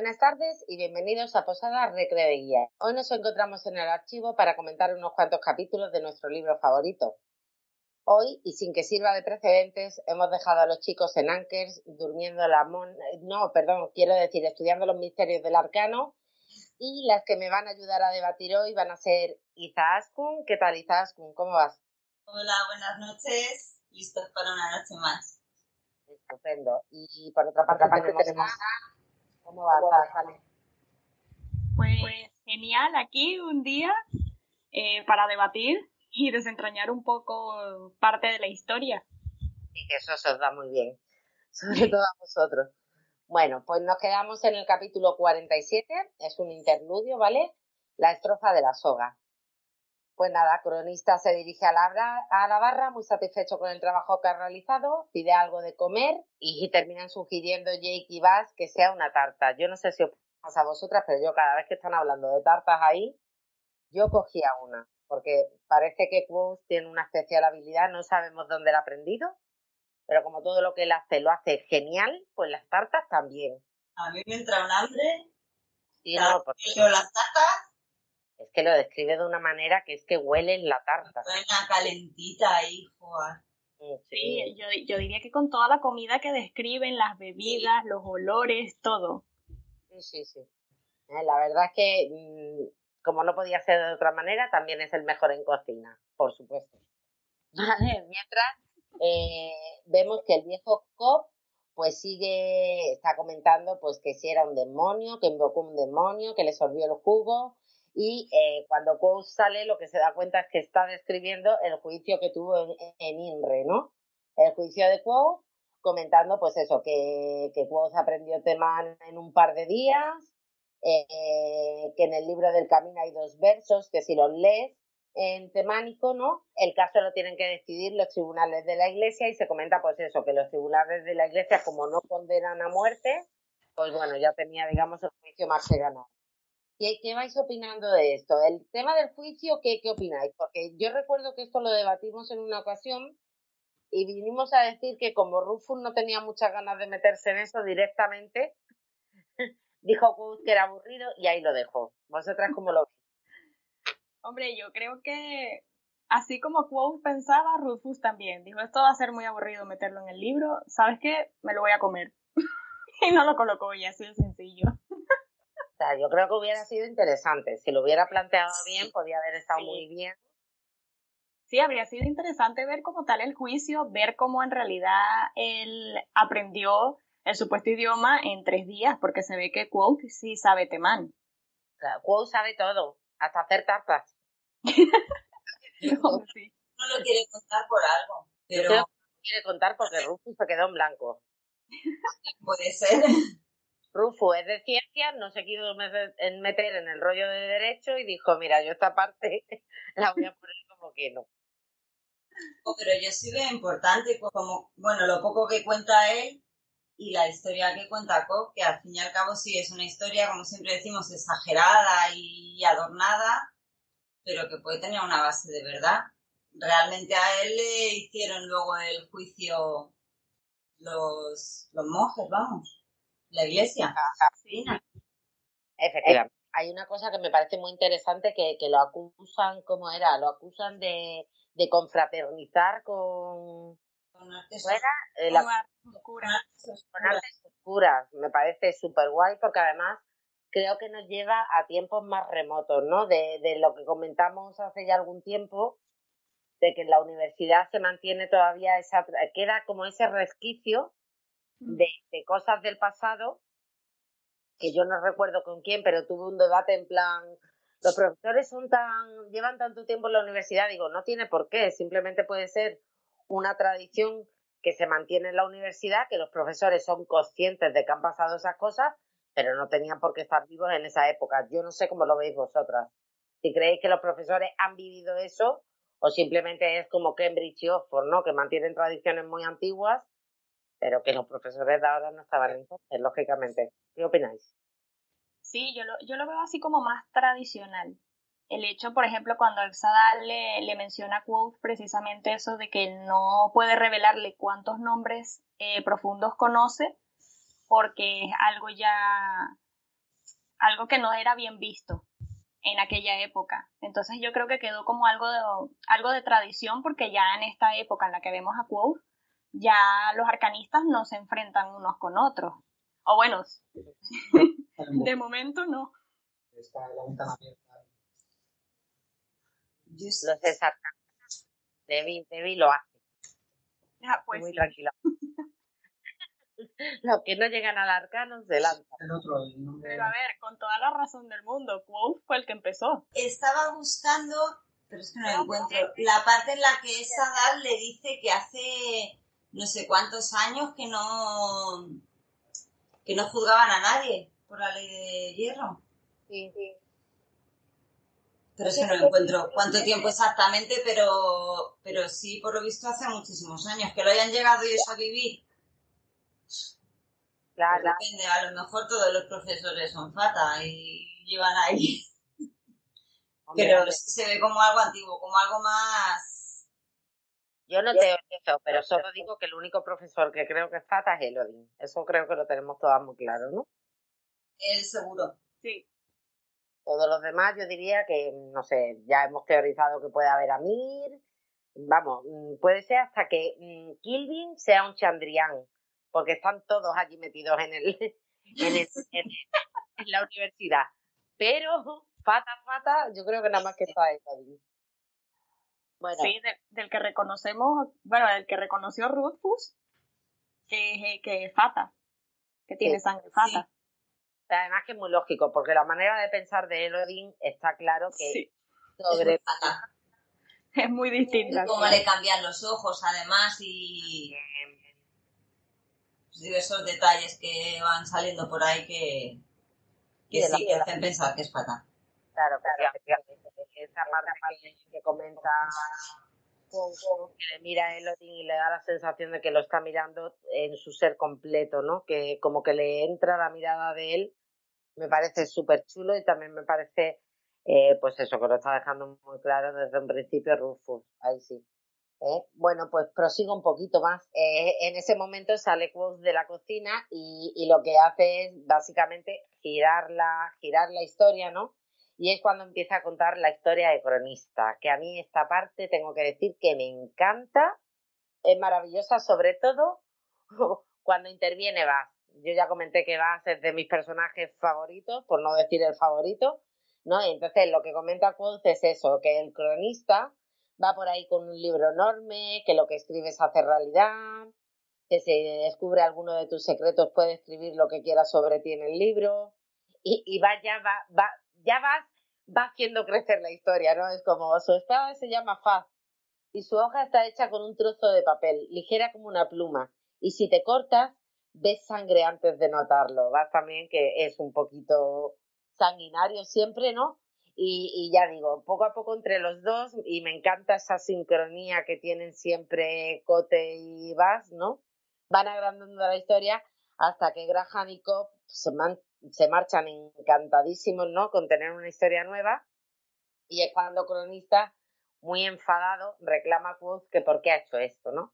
Buenas tardes y bienvenidos a Posada Recre de Guía. Hoy nos encontramos en el archivo para comentar unos cuantos capítulos de nuestro libro favorito. Hoy, y sin que sirva de precedentes, hemos dejado a los chicos en Ankers durmiendo la mon... No, perdón, quiero decir, estudiando los misterios del arcano. Y las que me van a ayudar a debatir hoy van a ser Iza Askun. ¿Qué tal, Iza Askun? ¿Cómo vas? Hola, buenas noches. Listos para una noche más. Estupendo. Y por otra parte, tenemos... ¿Cómo vas, Pues genial, aquí un día eh, para debatir y desentrañar un poco parte de la historia. Y que eso se os da muy bien, sobre todo a vosotros. Bueno, pues nos quedamos en el capítulo 47, es un interludio, ¿vale? La estrofa de la soga. Pues nada, cronista se dirige a la, a la barra muy satisfecho con el trabajo que ha realizado, pide algo de comer y terminan sugiriendo Jake y Bass que sea una tarta. Yo no sé si os pasa a vosotras, pero yo cada vez que están hablando de tartas ahí, yo cogía una, porque parece que Quoth tiene una especial habilidad, no sabemos dónde la ha aprendido, pero como todo lo que él hace lo hace genial, pues las tartas también. A mí me entra un hambre. Sí, no, porque... las tartas es que lo describe de una manera que es que huele en la tarta. Suena calentita ahí, joder. Sí, yo, yo, diría que con toda la comida que describen, las bebidas, los olores, todo. Sí, sí, sí. Eh, la verdad es que, mm, como no podía ser de otra manera, también es el mejor en cocina, por supuesto. Vale, mientras eh, vemos que el viejo Cop pues sigue, está comentando pues que si era un demonio, que invocó un demonio, que le sorbió el jugo, y eh, cuando Quoth sale lo que se da cuenta es que está describiendo el juicio que tuvo en, INRE, ¿no? El juicio de Quoth, comentando pues eso, que, que aprendió Temán en un par de días, eh, que en el libro del camino hay dos versos, que si los lees en temánico, ¿no? El caso lo tienen que decidir los tribunales de la iglesia y se comenta pues eso, que los tribunales de la iglesia como no condenan a muerte, pues bueno, ya tenía digamos el juicio más que ganado. ¿Qué, vais opinando de esto? El tema del juicio, ¿qué, ¿qué opináis? Porque yo recuerdo que esto lo debatimos en una ocasión y vinimos a decir que como Rufus no tenía muchas ganas de meterse en eso directamente, dijo que era aburrido y ahí lo dejó. ¿Vosotras cómo lo? Hombre, yo creo que así como Quoth pensaba, Rufus también. Dijo, esto va a ser muy aburrido meterlo en el libro. ¿Sabes qué? Me lo voy a comer. y no lo colocó y así de sencillo sea, yo creo que hubiera sido interesante. Si lo hubiera planteado bien, podía haber estado muy bien. Sí, habría sido interesante ver como tal el juicio, ver cómo en realidad él aprendió el supuesto idioma en tres días, porque se ve que Quote sí sabe temán. Claro, sabe todo, hasta hacer tartas. no, lo quiere contar por algo. Pero... no lo quiere contar porque Rufus se quedó en blanco. Puede ser. Rufo es de ciencias, no se quiso meter en el rollo de derecho y dijo, mira, yo esta parte la voy a poner como que no. Oh, pero yo sí veo importante, pues, como, bueno, lo poco que cuenta él y la historia que cuenta Cobb, que al fin y al cabo sí es una historia, como siempre decimos, exagerada y adornada, pero que puede tener una base de verdad. Realmente a él le hicieron luego el juicio los, los monjes, vamos la iglesia. Efectivamente. Hay una cosa que me parece muy interesante que, que lo acusan, ¿cómo era? Lo acusan de, de confraternizar con... Con artes, eh, oscuras. Con artes oscuras. Me parece súper guay porque además creo que nos lleva a tiempos más remotos, ¿no? De, de lo que comentamos hace ya algún tiempo, de que en la universidad se mantiene todavía esa, queda como ese resquicio de, de cosas del pasado que yo no recuerdo con quién, pero tuve un debate en plan, los profesores son tan, llevan tanto tiempo en la universidad, digo, no tiene por qué, simplemente puede ser una tradición que se mantiene en la universidad, que los profesores son conscientes de que han pasado esas cosas, pero no tenían por qué estar vivos en esa época. Yo no sé cómo lo veis vosotras. Si creéis que los profesores han vivido eso o simplemente es como Cambridge y Oxford, ¿no? Que mantienen tradiciones muy antiguas pero que los profesores de ahora no estaban entonces, lógicamente. ¿Qué opináis? Sí, yo lo, yo lo veo así como más tradicional. El hecho, por ejemplo, cuando el Sadal le, menciona a Quoth precisamente eso de que no puede revelarle cuántos nombres eh, profundos conoce, porque es algo ya algo que no era bien visto en aquella época. Entonces yo creo que quedó como algo de, algo de tradición porque ya en esta época en la que vemos a Quoth, ya los arcanistas no se enfrentan unos con otros. O bueno, de momento no. Está la ventana abierta. Los arcanistas, Debbie, Debbie lo hace. Ah, pues Muy tranquilo. Los que no llegan al arcano se lanzan. Pero a ver, con toda la razón del mundo, Quoth fue el que empezó. Estaba buscando, pero es que no lo encuentro, la parte en la que Sadal le dice que hace no sé cuántos años que no que no juzgaban a nadie por la ley de hierro. Sí, sí. Pero es que no lo encuentro cuánto tiempo exactamente, pero, pero sí, por lo visto, hace muchísimos años. Que lo hayan llegado ellos a vivir Claro. Depende, a lo mejor todos los profesores son fata y llevan ahí. pero sí se ve como algo antiguo, como algo más. Yo no te eso, pero solo digo que el único profesor que creo que es fata es Elodin. Eso creo que lo tenemos todas muy claro, ¿no? Él seguro. Sí. Todos los demás yo diría que, no sé, ya hemos teorizado que puede haber Amir. Vamos, mm, puede ser hasta que mm, Kilvin sea un Chandrian porque están todos allí metidos en el, en, el, en, la universidad. Pero, fata, fata, yo creo que nada más que está allí. Bueno. Sí, del que reconocemos, bueno, del que reconoció Rufus, que, que es fata, que tiene sangre fata. Además que es muy lógico, porque la manera de pensar de Elodin está claro que sobre fata. Es muy distinta. Y cómo le cambian los ojos, además, y diversos detalles que van saliendo por ahí que, que sí, que hacen pensar que es fatal. Claro, claro, esa parte que, que comenta que le mira a Elodin y le da la sensación de que lo está mirando en su ser completo, ¿no? Que como que le entra la mirada de él, me parece súper chulo y también me parece, eh, pues eso, que lo está dejando muy claro desde un principio Rufus, ahí sí. ¿eh? Bueno, pues prosigo un poquito más. Eh, en ese momento sale Quoth de la cocina y, y, lo que hace es básicamente girar la, girar la historia, ¿no? Y es cuando empieza a contar la historia de cronista, que a mí esta parte tengo que decir que me encanta, es maravillosa, sobre todo cuando interviene Bass. Yo ya comenté que Bass es de mis personajes favoritos, por no decir el favorito, ¿no? Entonces lo que comenta Quoth es eso, que el cronista va por ahí con un libro enorme, que lo que escribes hace realidad, que si descubre alguno de tus secretos puede escribir lo que quieras sobre ti en el libro y, y va ya va, va ya vas va haciendo crecer la historia, ¿no? Es como su espada se llama Faz y su hoja está hecha con un trozo de papel, ligera como una pluma, y si te cortas ves sangre antes de notarlo. Vas también que es un poquito sanguinario siempre, ¿no? Y, ya digo, poco a poco entre los dos, y me encanta esa sincronía que tienen siempre Cote y Bass, ¿no? Van agrandando la historia hasta que Graham y Cobb se, se marchan encantadísimos, ¿no? Con tener una historia nueva. Y es cuando Cronista, muy enfadado, reclama a Quoth que por qué ha hecho esto, ¿no?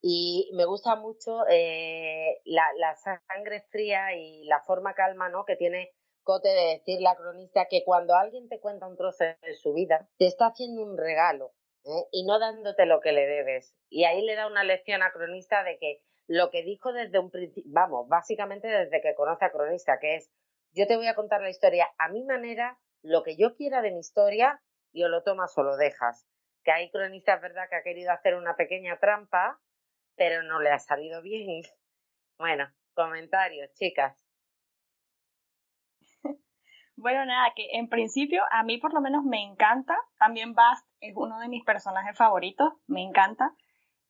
Y me gusta mucho eh, la, sangre fría y la forma calma, ¿no? Que tiene Cote de decir la cronista que cuando alguien te cuenta un trozo de su vida, te está haciendo un regalo ¿eh? y no dándote lo que le debes. Y ahí le da una lección a cronista de que lo que dijo desde un principio, vamos, básicamente desde que conoce a cronista, que es yo te voy a contar la historia a mi manera, lo que yo quiera de mi historia, y o lo tomas o lo dejas. Que ahí cronista es verdad que ha querido hacer una pequeña trampa, pero no le ha salido bien. Bueno, comentarios, chicas. Bueno, nada, que en principio a mí por lo menos me encanta. También Bast es uno de mis personajes favoritos, me encanta.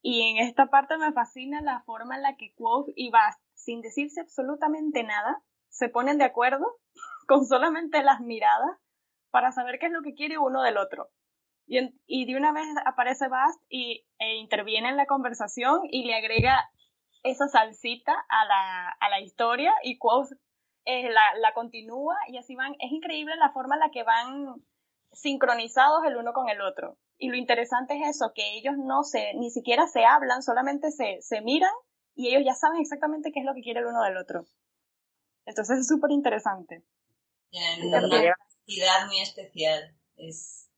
Y en esta parte me fascina la forma en la que Quoth y Bast, sin decirse absolutamente nada, se ponen de acuerdo con solamente las miradas para saber qué es lo que quiere uno del otro. Y, de una vez aparece Bast y, e interviene en la conversación y le agrega esa salsita a la, a la historia y Quoth eh, la, la, continúa y así van. Es increíble la forma en la que van sincronizados el uno con el otro. Y lo interesante es eso, que ellos no se, ni siquiera se hablan, solamente se, se miran y ellos ya saben exactamente qué es lo que quiere el uno del otro. Entonces es súper interesante. Tienen una identidad muy especial. Es,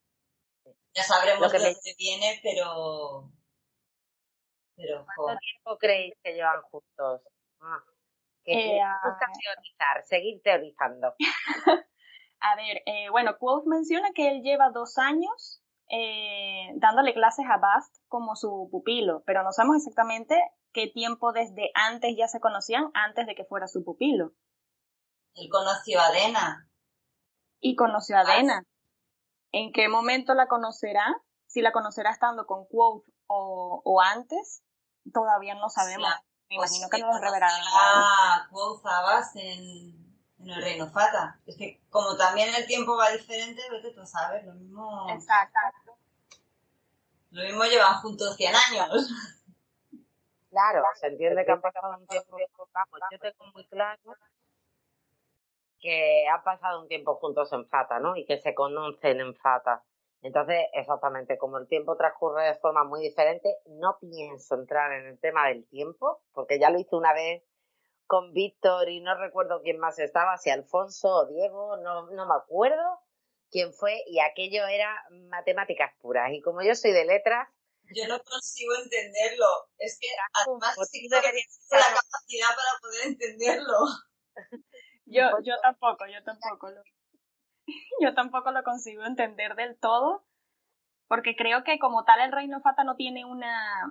ya sabremos de dónde viene, pero... pero ¿Cuánto tiempo creéis que llevan juntos? Ah, que eh, gusta ah. teorizar, seguir teorizando. a ver, eh, bueno, Quoth menciona que él lleva dos años eh, dándole clases a Bast como su pupilo, pero no sabemos exactamente qué tiempo desde antes ya se conocían, antes de que fuera su pupilo. Él conoció a Dena. Y conoció a Dena. ¿En qué momento la conocerá? Si la conocerá estando con Quoth o, antes, todavía no sabemos. Me pues imagino que no lo revelarán. Ah, Quoth a Bast en en el reino Fata. Es que como también el tiempo va diferente, vete tú sabes, lo mismo... Exacto. Lo mismo llevan juntos 100 años. Claro, se entiende que han pasado un tiempo. Vamos, yo tengo muy claro que han pasado un tiempo juntos en Fata, ¿no? Y que se conocen en Fata. Entonces, exactamente, como el tiempo transcurre de forma muy diferente, no pienso entrar en el tema del tiempo, porque ya lo hice una vez con Víctor y no recuerdo quién más estaba, si Alfonso o Diego, no, no me acuerdo quién fue, y aquello era matemáticas puras. Y como yo soy de letras... Yo no consigo entenderlo. Es que además sí que la capacidad para poder entenderlo. Yo, yo tampoco, yo tampoco lo, yo tampoco lo consigo entender del todo, porque creo que como tal el Reino Fata no tiene una,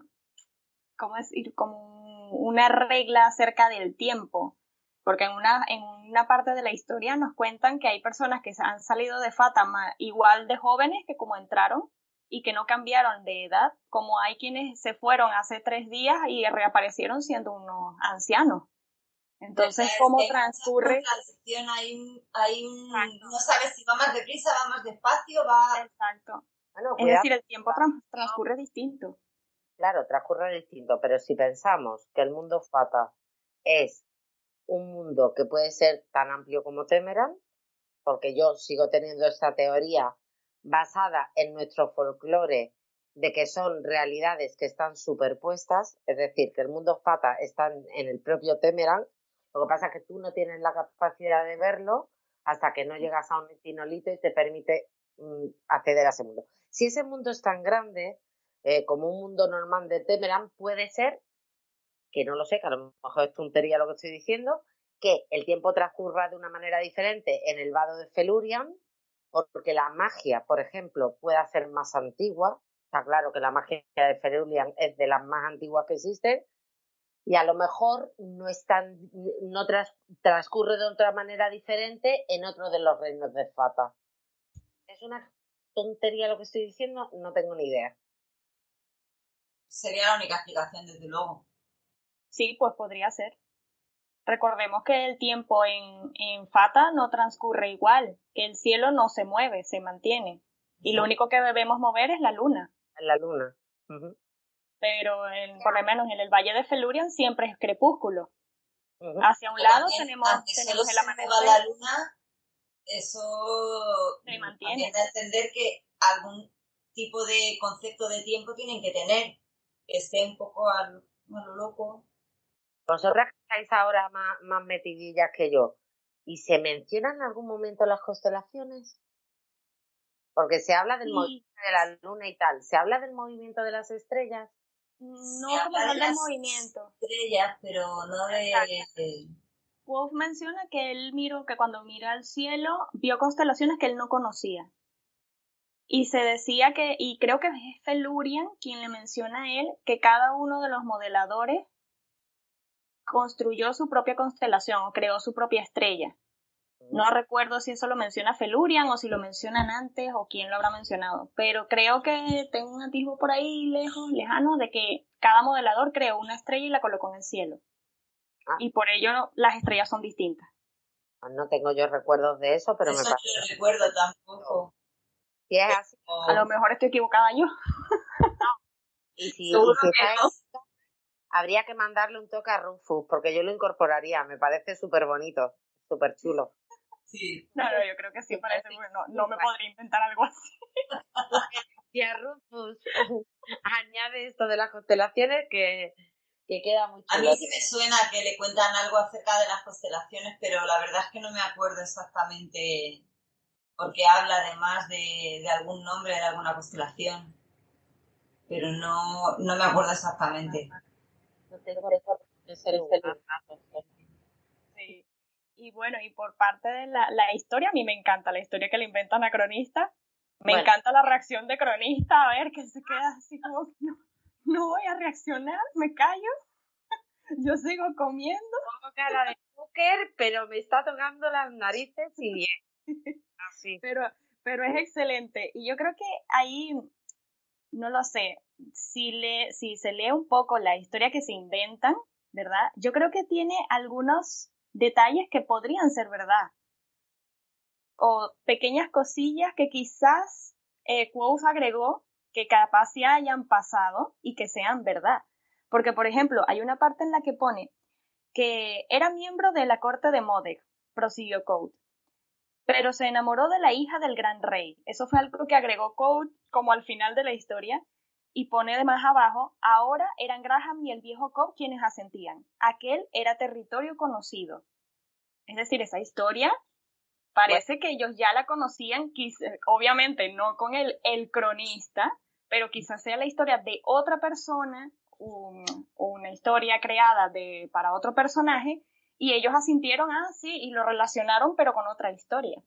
¿cómo decir? Como una regla acerca del tiempo, porque en una, en una parte de la historia nos cuentan que hay personas que han salido de Fátima igual de jóvenes que como entraron y que no cambiaron de edad, como hay quienes se fueron hace tres días y reaparecieron siendo unos ancianos. Entonces, ¿cómo transcurre? Hay hay no sabes si va más deprisa, va más despacio, va... Exacto. es decir, el tiempo transcurre distinto. Claro, transcurre distinto, pero si pensamos que el mundo Fata es un mundo que puede ser tan amplio como Temeran, porque yo sigo teniendo esta teoría basada en nuestro folclore de que son realidades que están superpuestas, es decir, que el mundo Fata está en el propio Temeran, lo que pasa es que tú no tienes la capacidad de verlo hasta que no llegas a un etinolito y te permite mm, acceder a ese mundo. Si ese mundo es tan grande, eh, como un mundo normal de Temeran, puede ser, que no lo sé, que a lo mejor es tontería lo que estoy diciendo, que el tiempo transcurra de una manera diferente en el vado de Felurian, porque la magia, por ejemplo, pueda ser más antigua. Está claro que la magia de Felurian es de las más antiguas que existen, y a lo mejor no es no transcurre de otra manera diferente en otro de los reinos de Fata. ¿Es una tontería lo que estoy diciendo? No tengo ni idea sería la única explicación, desde luego. Sí, pues podría ser. Recordemos que el tiempo en, en Fata no transcurre igual, que el cielo no se mueve, se mantiene. Y lo único que debemos mover es la luna. La luna. Pero por lo menos en el Valle de Felurian siempre es crepúsculo. Hacia un lado tenemos, tenemos el amanecer. la luna, eso se mantiene. entender que algún tipo de concepto de tiempo tienen que tener esté un poco a, lo loco. Vosotras que estáis ahora más, más metidillas que yo, ¿y se mencionan en algún momento las constelaciones? Porque se habla del movimiento de la luna y tal. ¿Se habla del movimiento de las estrellas? No como tal del movimiento. Estrellas, pero no de... Wolf menciona que él miró, que cuando mira al cielo, vio constelaciones que él no conocía. Y se decía que, y creo que es Felurian quien le menciona a él, que cada uno de los modeladores construyó su propia constelación o creó su propia estrella. No recuerdo si eso lo menciona Felurian o si lo mencionan antes o quién lo habrá mencionado, pero creo que tengo un atisbo por ahí lejos, lejano, de que cada modelador creó una estrella y la colocó en el cielo. Ah. Y por ello las estrellas son distintas. No tengo yo recuerdos de eso, pero me parece. No recuerdo tampoco. Si es así, a lo mejor estoy equivocada yo. Y si, habría que mandarle un toque a Rufus, porque yo lo incorporaría, me parece súper bonito, súper chulo. Sí. No, no, yo creo que sí, parece, bueno, no, me podría inventar algo así. Y a Rufus añade esto de las constelaciones que que queda muy A mí sí me suena que le cuentan algo acerca de las constelaciones, pero la verdad es que no me acuerdo exactamente porque habla además de, de algún nombre de alguna constelación. Pero no, no me acuerdo exactamente. No tengo Sí. Y bueno, y por parte de la, la, historia, a mí me encanta la historia que le inventan a Cronista. Me encanta la reacción de Cronista, a ver, que se queda así como, no, no voy a reaccionar, me callo. Yo sigo comiendo. Pongo cara de póker, pero me está tocando las narices y bien. Así. Pero, pero es excelente. Y yo creo que ahí, no lo sé, si, le, si se lee un poco la historia que se inventan, ¿verdad? Yo creo que tiene algunos detalles que podrían ser verdad. O pequeñas cosillas que quizás eh, agregó que capaz ya hayan pasado y que sean verdad. Porque, por ejemplo, hay una parte en la que pone que era miembro de la corte de Modek, prosiguió Code, pero se enamoró de la hija del gran rey. Eso fue algo que agregó Code como al final de la historia y pone de más abajo, ahora eran Graham y el viejo Cobb quienes asentían. Aquel era territorio conocido. Es decir, esa historia parece que ellos ya la conocían, obviamente no con el, el cronista, pero quizás sea la historia de otra persona, una historia creada de, para otro personaje, y ellos asintieron, ah, sí, y lo relacionaron, pero con otra historia.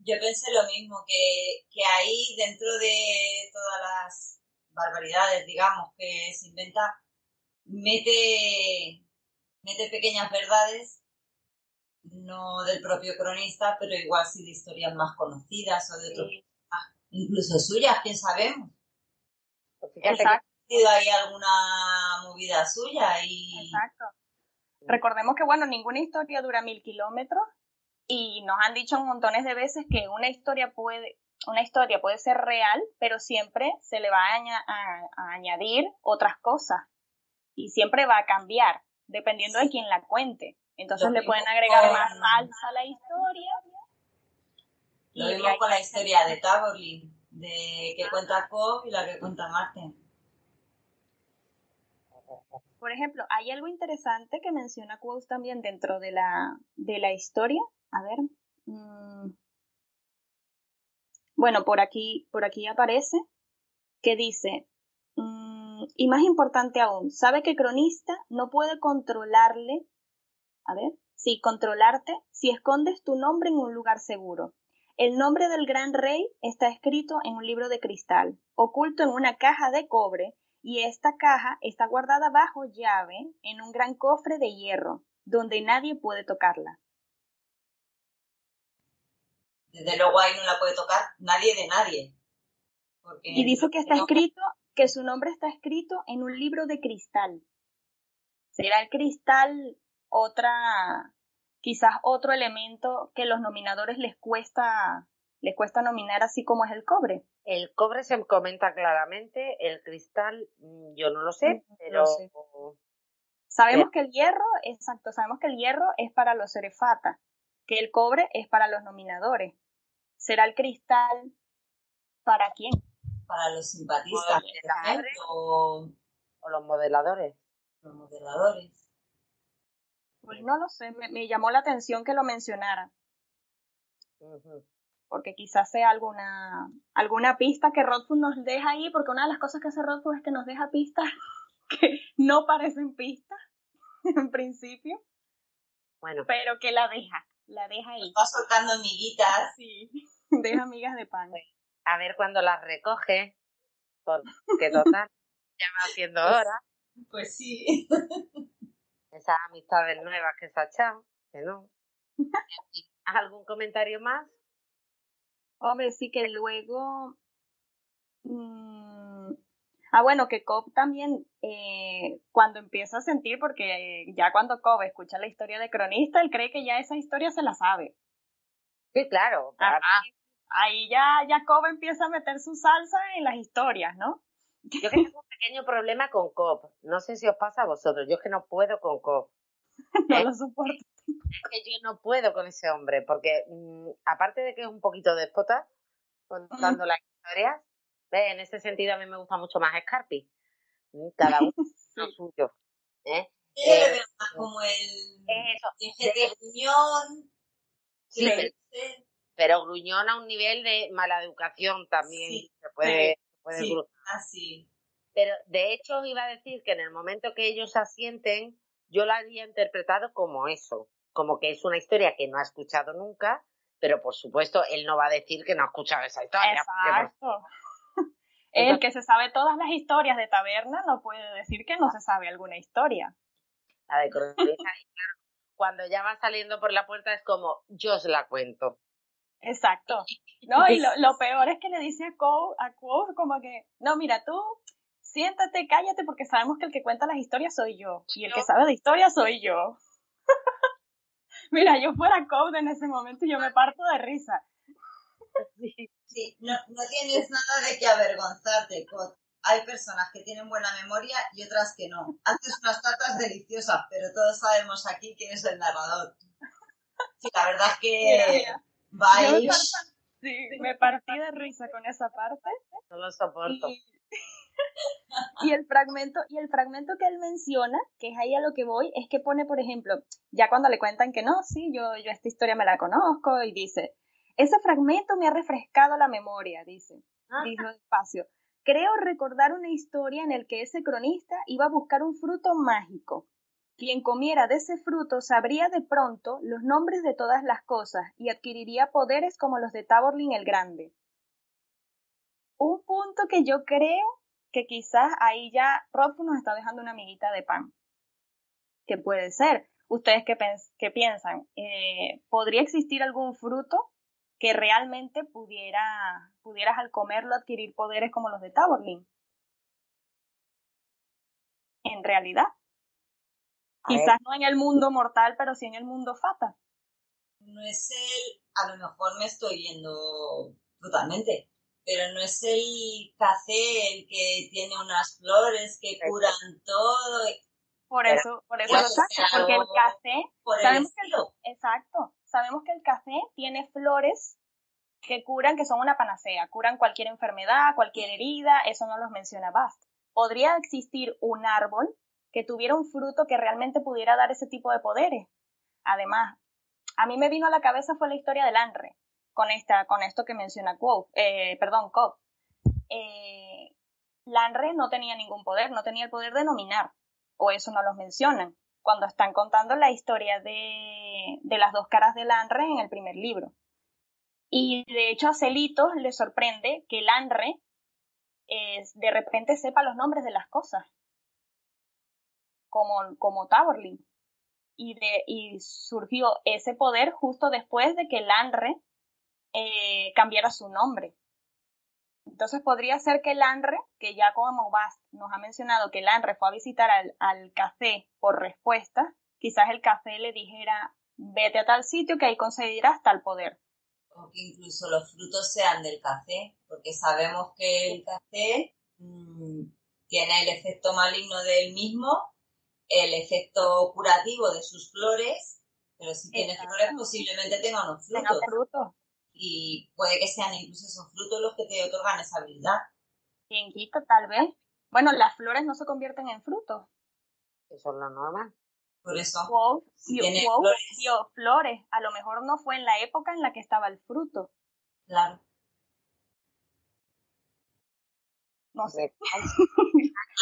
Yo pensé lo mismo, que, que ahí dentro de todas las barbaridades, digamos, que se inventa, mete, mete pequeñas verdades, no del propio cronista, pero igual sí de historias más conocidas o de otros incluso suyas, quién sabemos. Pues Exacto. hay alguna movida suya y... Exacto. Recordemos que, bueno, ninguna historia dura mil kilómetros y nos han dicho montones de veces que una historia puede, una historia puede ser real, pero siempre se le va a, añadir otras cosas y siempre va a cambiar, dependiendo de quién la cuente. Entonces le pueden agregar más salsa a la historia lo mismo con la historia de Taborlin, de que cuenta Cobb y la que cuenta Martin. Por ejemplo, hay algo interesante que menciona Quotes también dentro de la, de la historia. A ver. Mm. Bueno, por aquí, por aquí aparece que dice, mm, y más importante aún, sabe que cronista no puede controlarle, a ver, sí, controlarte si escondes tu nombre en un lugar seguro. El nombre del gran rey está escrito en un libro de cristal, oculto en una caja de cobre, y esta caja está guardada bajo llave en un gran cofre de hierro, donde nadie puede tocarla. Desde luego ahí no la puede tocar nadie de nadie. y dice que está escrito, que su nombre está escrito en un libro de cristal. ¿Será el cristal otra quizás otro elemento que los nominadores les cuesta, les cuesta nominar así como es el cobre. El cobre se comenta claramente, el cristal mm, yo no lo sé, pero... Sabemos que el hierro, exacto, sabemos que el hierro es para los cerefata, que el cobre es para los nominadores. ¿Será el cristal para quién? Para los simpatistas, o, o los modeladores. Los modeladores. Pues no lo sé, me, llamó la atención que lo mencionara. Porque quizás sea alguna, alguna pista que Rodfus nos deja ahí, porque una de las cosas que hace Rodfus es que nos deja pistas que no parecen pistas en principio. Bueno. Pero que la deja, la deja ahí. Va soltando amiguitas. Sí, deja amigas de pan. A ver cuando las recoge, porque total, ya va haciendo hora. Pues sí. esas amistades nuevas que se ha echado, que no. ¿Algún comentario más? Hombre, sí que luego... Mm, ah, bueno, que Cobb también, eh, cuando empieza a sentir, porque ya cuando Cobb escucha la historia de cronista, él cree que ya esa historia se la sabe. Sí, claro. Ahí ya, ya Cobb empieza a meter su salsa en las historias, ¿no? Yo tengo un pequeño problema con COP. No sé si os pasa a vosotros. Yo es que no puedo con COP. no ¿Eh? lo soporto. Es que yo no puedo con ese hombre, porque mm, aparte de que es un poquito déspota contando las historias, en ese sentido a mí me gusta mucho más Scarpi. Mm, cada uno lo suyo. ¿eh? Eh, como el, eso. de gruñón. Sí, pero, gruñón a un nivel de mala educación también se puede, puede sí, así. Pero de hecho iba a decir que en el momento que ellos asienten, yo la había interpretado como eso, como que es una historia que no ha escuchado nunca, pero por supuesto él no va a decir que no ha escuchado esa historia. Exacto. El que se sabe todas las historias de taberna no puede decir que no se sabe alguna historia. La de cuando ya va saliendo por la puerta es como, yo os la cuento. Exacto. No, y lo, peor es que le dice a Cole, a Cole como que, no, mira, tú siéntate, cállate, porque sabemos que el que cuenta las historias soy yo. Y el que sabe de historia soy yo. Mira, yo fuera Code en ese momento y yo me parto de risa. Sí, no, no tienes nada de qué avergonzarte, Code hay personas que tienen buena memoria y otras que no. Haces unas tartas deliciosas, pero todos sabemos aquí quién es el narrador. Sí, la verdad es que vais... Sí, me partí de risa con esa parte. No lo soporto. Y, el fragmento, y el fragmento que él menciona, que es ahí a lo que voy, es que pone, por ejemplo, ya cuando le cuentan que no, sí, yo, yo esta historia me la conozco, y dice, ese fragmento me ha refrescado la memoria, dice, ah. dijo despacio. Creo recordar una historia en la que ese cronista iba a buscar un fruto mágico. Quien comiera de ese fruto sabría de pronto los nombres de todas las cosas y adquiriría poderes como los de Taborlin el Grande. Un punto que yo creo que quizás ahí ya Rodfus nos está dejando una amiguita de pan. ¿Qué puede ser? ¿Ustedes qué, piensan? Eh, ¿Podría existir algún fruto que realmente pudiera, pudieras al comerlo adquirir poderes como los de Taborlin. En realidad. Quizás no en el mundo mortal, pero sí en el mundo fata. No es el, a lo mejor me estoy yendo totalmente, pero no es el café el que tiene unas flores que curan todo. Por eso, por eso porque el café, sabemos que exacto, sabemos que el café tiene flores que curan, que son una panacea, curan cualquier enfermedad, cualquier herida, eso no los menciona Bast. ¿Podría existir un árbol que tuviera un fruto que realmente pudiera dar ese tipo de poderes? Además, a mí me vino a la cabeza fue la historia del Anre, con, esta, con esto que menciona Quo, eh, perdón, Cobb. Eh, Lanre no tenía ningún poder, no tenía el poder de nominar, o eso no los mencionan, cuando están contando la historia de, de las dos caras de Lanre en el primer libro. Y de hecho a Celitos le sorprende que Lanre de repente sepa los nombres de las cosas, como, como Taborlin. Y, de, y surgió ese poder justo después de que Lanre eh, cambiara su nombre. Entonces podría ser que Lanre, que ya como Bast nos ha mencionado que Lanre fue a visitar al, al café por respuesta, quizás el café le dijera, vete a tal sitio que ahí conseguirás tal poder. O que incluso los frutos sean del café, porque sabemos que el café mm, tiene el efecto maligno del mismo, el efecto curativo de sus flores, pero si tiene flores posiblemente tenga unos frutos. Y puede que sean incluso esos frutos los que te otorgan esa habilidad. Quien quita, tal vez. Bueno, las flores no se convierten en frutos. Eso es lo normal. Por eso. tiene flores. flores. A lo mejor no fue en la época en la que estaba el fruto. Claro. No sé.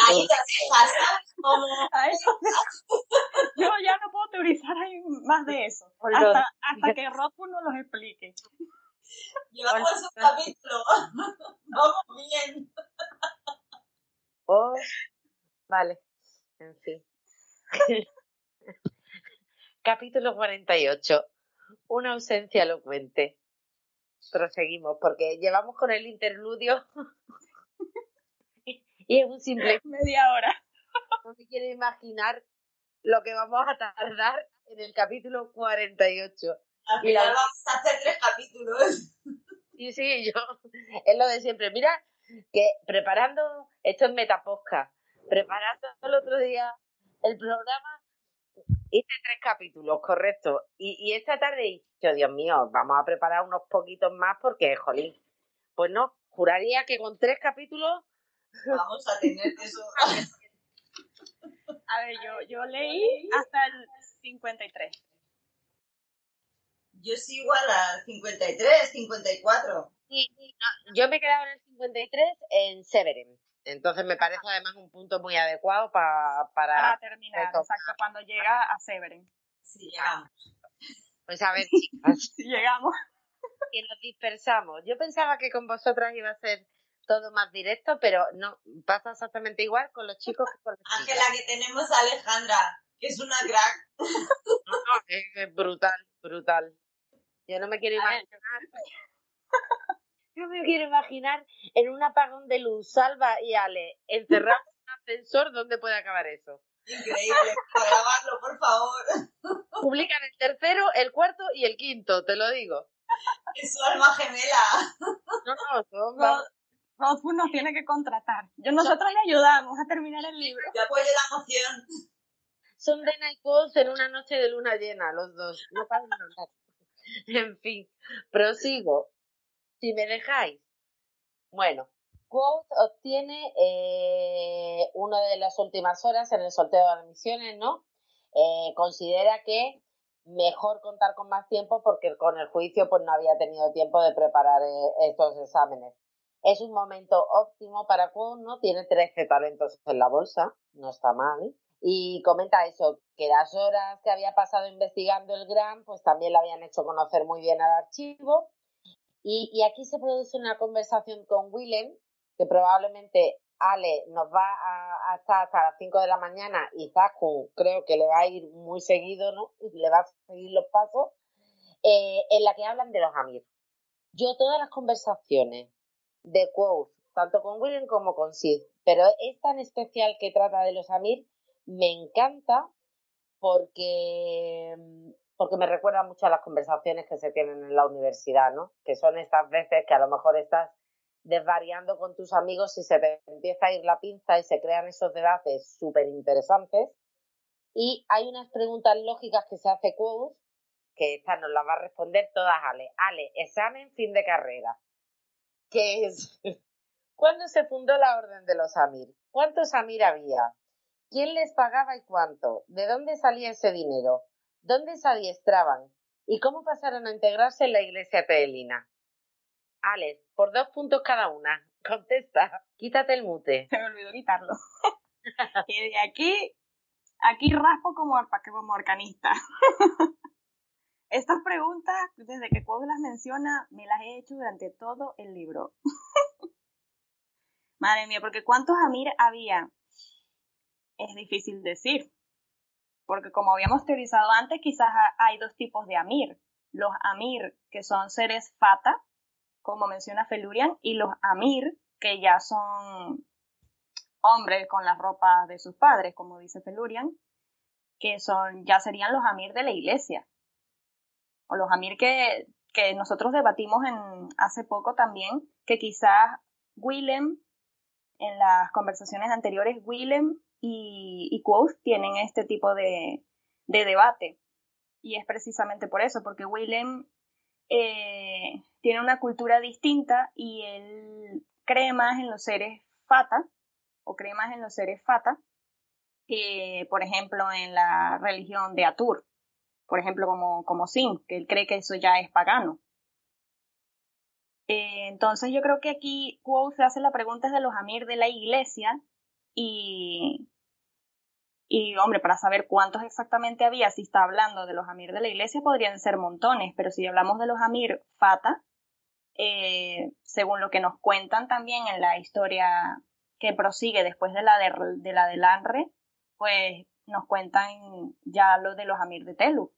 Ahí te Yo ya no puedo teorizar ahí más de eso. Hasta, hasta que Roku nos los explique. Llevamos un capítulo. Vamos bien. Oh, vale. En fin. Capítulo 48. Una ausencia elocuente. Proseguimos, porque llevamos con el interludio y es un simple media hora. No me quiero imaginar lo que vamos a tardar en el capítulo 48. Al final vamos a hacer tres capítulos. Sí, sí, yo. Es lo de siempre. Mira, que preparando, esto es Metaposca, preparando el otro día el programa, hice tres capítulos, correcto. Y, esta tarde he dicho, Dios mío, vamos a preparar unos poquitos más porque, jolín, pues no, juraría que con tres capítulos vamos a tener eso. A ver, yo, yo leí hasta el 53. Yo sigo a la 53, 54. Sí, yo me he quedado en el 53 en Severin. Entonces me parece además un punto muy adecuado para... Para terminar, exacto, cuando llega a Severin. Sí, llegamos. Pues a ver, chicas. sí, llegamos. Que nos dispersamos. Yo pensaba que con vosotras iba a ser todo más directo, pero no, pasa exactamente igual con los chicos que con las Ángela, que tenemos a Alejandra, que es una crack. No, no, es brutal, brutal. Yo no me quiero imaginar. No me quiero imaginar en un apagón de luz, Salva y Ale, encerrados en un ascensor, ¿dónde puede acabar eso? Increíble, para grabarlo, por favor. Publican el tercero, el cuarto y el quinto, te lo digo. Es su alma gemela. No, no, son, Rodfus nos tiene que contratar. Yo nosotros le ayudamos a terminar el libro. Yo apoyo la moción. Son de Night en una noche de luna llena, los dos. No de hablar. En fin, prosigo. Si me dejáis. Bueno, Quote obtiene eh, una de las últimas horas en el sorteo de las misiones, ¿no? Eh, considera que mejor contar con más tiempo porque con el juicio pues no había tenido tiempo de preparar eh, estos exámenes. Es un momento óptimo para Kwon, ¿no? Tiene 13 talentos en la bolsa, no está mal. Y comenta eso, que las horas que había pasado investigando el GRAM, pues también le habían hecho conocer muy bien al archivo. Y, aquí se produce una conversación con Willem, que probablemente Ale nos va a, estar hasta las 5 de la mañana y Zaku creo que le va a ir muy seguido, ¿no? Le va a seguir los pasos, eh, en la que hablan de los Amir. Yo todas las conversaciones de Quoth, tanto con William como con Sid. Pero es tan especial que trata de los Amir, me encanta porque, porque me recuerda mucho a las conversaciones que se tienen en la universidad, ¿no? Que son estas veces que a lo mejor estás desvariando con tus amigos y se te empieza a ir la pinza y se crean esos debates súper interesantes. Y hay unas preguntas lógicas que se hace Quoth, que esta nos las va a responder todas Ale. Ale, examen fin de carrera ¿Cuándo se fundó la Orden de los Amir? ¿Cuántos Amir había? ¿Quién les pagaba y cuánto? ¿De dónde salía ese dinero? ¿Dónde se adiestraban? ¿Y cómo pasaron a integrarse en la iglesia teelina? Alex, por dos puntos cada una. Contesta. Quítate el mute. Se me olvidó quitarlo. y de aquí, aquí raspo como, como arcanista. Estas preguntas, desde que Cuauhtémoc las menciona, me las he hecho durante todo el libro. Madre mía, porque ¿cuántos Amir había? Es difícil decir. Porque como habíamos teorizado antes, quizás hay dos tipos de Amir. Los Amir, que son seres Fata, como menciona Felurian, y los Amir, que ya son hombres con las ropas de sus padres, como dice Felurian, que son, ya serían los Amir de la iglesia o los Amir que, que nosotros debatimos en, hace poco también, que quizás Willem, en las conversaciones anteriores, Willem y, y tienen este tipo de, de, debate. Y es precisamente por eso, porque Willem eh, tiene una cultura distinta y él cree más en los seres fata, o cree más en los seres fata, que por ejemplo en la religión de Atur por ejemplo, como, como Sin, que él cree que eso ya es pagano. Eh, entonces yo creo que aquí Quo se hace la pregunta de los Amir de la iglesia y, y hombre, para saber cuántos exactamente había, si está hablando de los Amir de la iglesia, podrían ser montones, pero si hablamos de los Amir Fata, eh, según lo que nos cuentan también en la historia que prosigue después de la de, de la del Anre, pues nos cuentan ya lo de los Amir de Telu,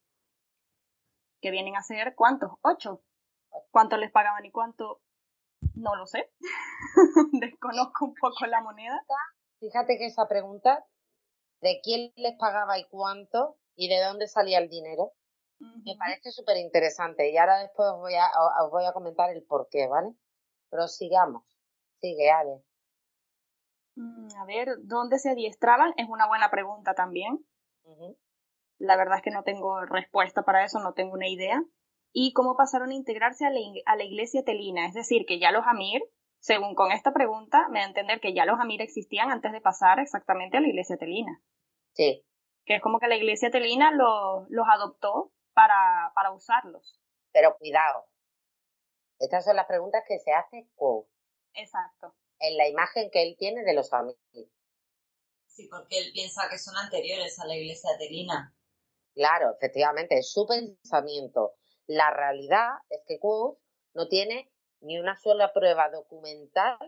que vienen a ser ¿cuántos? Ocho. ¿Cuánto les pagaban y cuánto? No lo sé. Desconozco un poco la moneda. Fíjate que esa pregunta de quién les pagaba y cuánto y de dónde salía el dinero me parece súper interesante y ahora después os voy, a, os voy a comentar el por qué, ¿vale? Pero sigamos. Sigue, Ale. Mm, a ver, ¿dónde se adiestraban? Es una buena pregunta también. La verdad es que no tengo respuesta para eso, no tengo una idea. Y cómo pasaron a integrarse a la, iglesia telina, es decir, que ya los Amir, según con esta pregunta, me da a entender que ya los Amir existían antes de pasar exactamente a la iglesia telina. Sí. Que es como que la iglesia telina los adoptó para, para usarlos. Pero cuidado. Estas son las preguntas que se hace Quoth. Exacto. En la imagen que él tiene de los amigos. Sí, porque él piensa que son anteriores a la iglesia telina. Claro, efectivamente, es su pensamiento. La realidad es que Quoth no tiene ni una sola prueba documental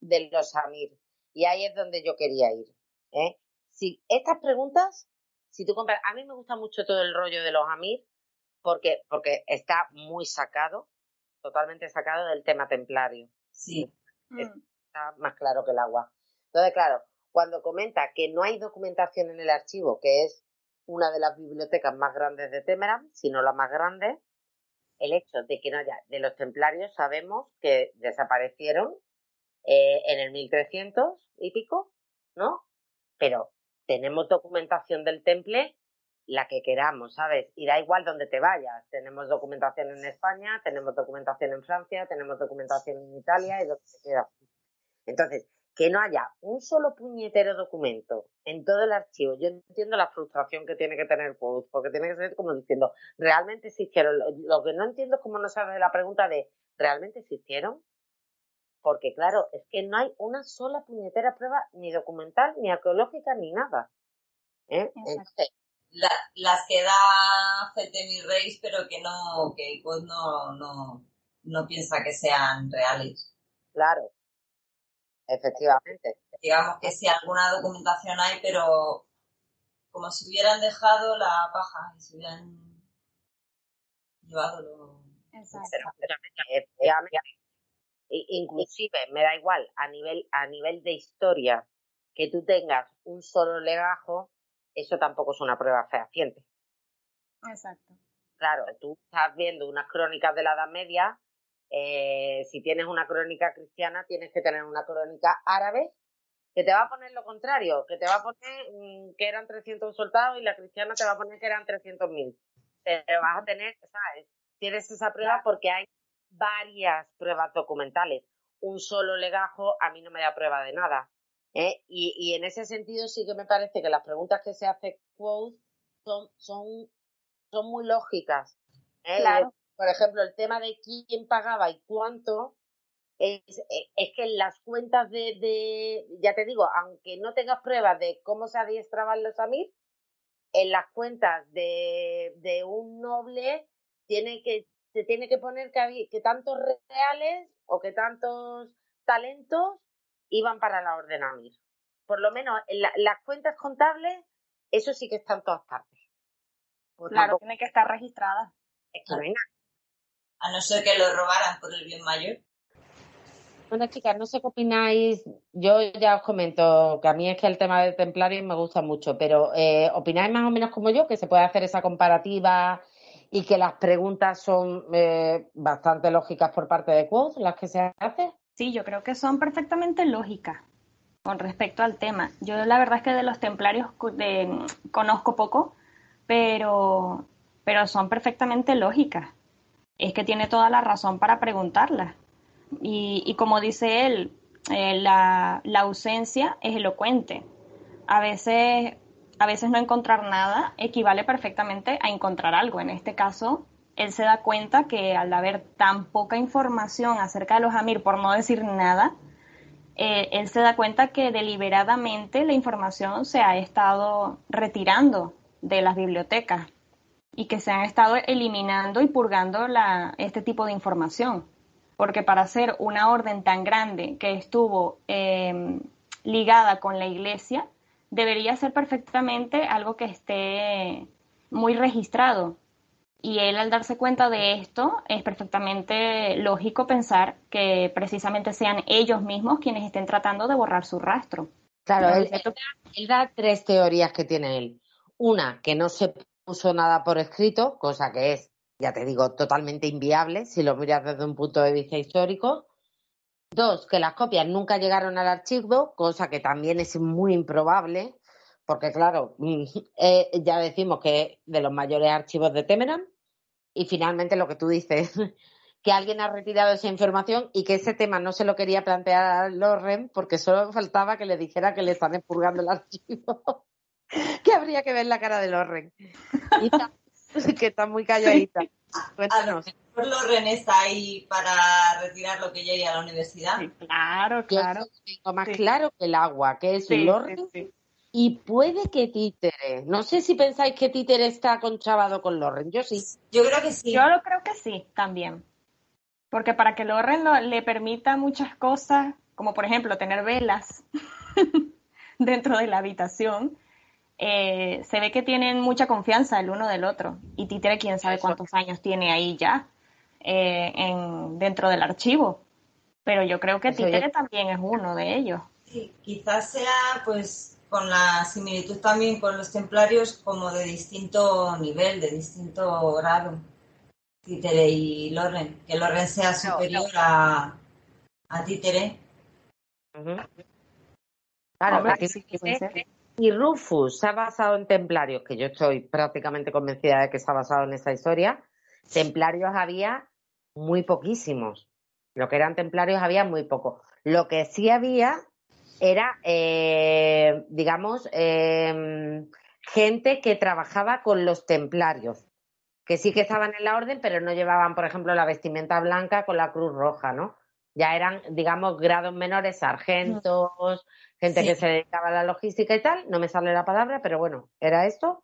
de los Amir. Y ahí es donde yo quería ir. ¿eh? Si estas preguntas, si tú compras, a mí me gusta mucho todo el rollo de los Amir porque, porque está muy sacado, totalmente sacado del tema templario. Sí. Mm. Está más claro que el agua. Entonces, claro, cuando comenta que no hay documentación en el archivo, que es una de las bibliotecas más grandes de Temeran, sino la más grande, el hecho de que no haya, de los templarios sabemos que desaparecieron eh, en el 1300 y pico, ¿no? Pero tenemos documentación del temple la que queramos, ¿sabes? Y da igual donde te vayas. Tenemos documentación en España, tenemos documentación en Francia, tenemos documentación en Italia y donde quieras. Entonces, que no haya un solo puñetero documento en todo el archivo. Yo entiendo la frustración que tiene que tener Quote, porque tiene que ser como diciendo, ¿realmente existieron? Lo, que no entiendo es cómo no sabe la pregunta de, ¿realmente existieron? Porque claro, es que no hay una sola puñetera prueba ni documental, ni arqueológica, ni nada. ¿eh? las que da Fetemi Reis, pero que no, que no, no, no piensa que sean reales. Claro, Efectivamente. Digamos que si alguna documentación hay, pero como si hubieran dejado la paja y si hubieran llevado lo... Efectivamente. Inclusive, me da igual, a nivel, a nivel de historia, que tú tengas un solo legajo, eso tampoco es una prueba fehaciente. Exacto. Claro, tú estás viendo unas crónicas de la Edad Media eh, si tienes una crónica cristiana, tienes que tener una crónica árabe que te va a poner lo contrario, que te va a poner mm, que eran 300 soldados y la cristiana te va a poner que eran 300.000. Pero vas a tener, ¿sabes? Tienes esa prueba porque hay varias pruebas documentales. Un solo legajo a mí no me da prueba de nada. ¿eh? Y, y, en ese sentido sí que me parece que las preguntas que se hace Quote son, son, son muy lógicas. ¿eh? Claro por ejemplo, el tema de quién pagaba y cuánto, es, que en las cuentas de, ya te digo, aunque no tengas pruebas de cómo se adiestraban los Amir, en las cuentas de, de un noble tiene que, se tiene que poner que, que tantos reales o que tantos talentos iban para la orden Amir. Por lo menos en las cuentas contables, eso sí que está en todas partes. Pues claro, tiene que estar registrada. Es que no hay nada a no ser que lo robaran por el bien mayor. Bueno, chicas, no sé qué opináis. Yo ya os comento que a mí es que el tema de templarios me gusta mucho, pero eh, ¿opináis más o menos como yo que se puede hacer esa comparativa y que las preguntas son eh, bastante lógicas por parte de Quoth, las que se hacen? Sí, yo creo que son perfectamente lógicas con respecto al tema. Yo la verdad es que de los templarios conozco poco, pero, pero son perfectamente lógicas es que tiene toda la razón para preguntarla. Y, como dice él, eh, la, ausencia es elocuente. A veces, a veces no encontrar nada equivale perfectamente a encontrar algo. En este caso, él se da cuenta que al haber tan poca información acerca de los Amir, por no decir nada, eh, él se da cuenta que deliberadamente la información se ha estado retirando de las bibliotecas y que se han estado eliminando y purgando la, este tipo de información. Porque para hacer una orden tan grande que estuvo em, ligada con la iglesia, debería ser perfectamente algo que esté muy registrado. Y él al darse cuenta de esto, es perfectamente lógico pensar que precisamente sean ellos mismos quienes estén tratando de borrar su rastro. Claro, él, él da tres teorías que tiene él. Una, que no se puso nada por escrito, cosa que es, ya te digo, totalmente inviable si lo miras desde un punto de vista histórico. Dos, que las copias nunca llegaron al archivo, cosa que también es muy improbable, porque claro, eh, ya decimos que de los mayores archivos de Temeran, y finalmente lo que tú dices, que alguien ha retirado esa información y que ese tema no se lo quería plantear a Loren porque solo faltaba que le dijera que le están expurgando el archivo. que habría que ver la cara de Loren. que está muy calladita. A lo mejor Loren está ahí para retirar lo que llegue a la universidad. claro, claro. tengo más claro que el agua, que es Loren. Y puede que Títere. No sé si pensáis que Títere está conchavado con Loren. Yo sí. Yo creo que sí. Yo lo creo que sí, también. Porque para que Loren le permita muchas cosas, como por ejemplo tener velas dentro de la habitación, eh, se ve que tienen mucha confianza el uno del otro. Y Títere, quién sabe cuántos años tiene ahí ya eh, en, dentro del archivo. Pero yo creo que Títere también es uno de ellos. Sí, quizás sea pues con la similitud también con los templarios como de distinto nivel, de distinto grado. Títere y Loren, que Loren sea superior A, a Títere. Claro, y Rufus se ha basado en templarios, que yo estoy prácticamente convencida de que se ha basado en esa historia. Templarios había muy poquísimos. Lo que eran templarios había muy poco. Lo que sí había era, eh, digamos, eh, gente que trabajaba con los templarios que sí que estaban en la orden, pero no llevaban, por ejemplo, la vestimenta blanca con la cruz roja, ¿no? Ya eran, digamos, grados menores, sargentos, gente que se dedicaba a la logística y tal, no me sale la palabra, pero bueno, era esto.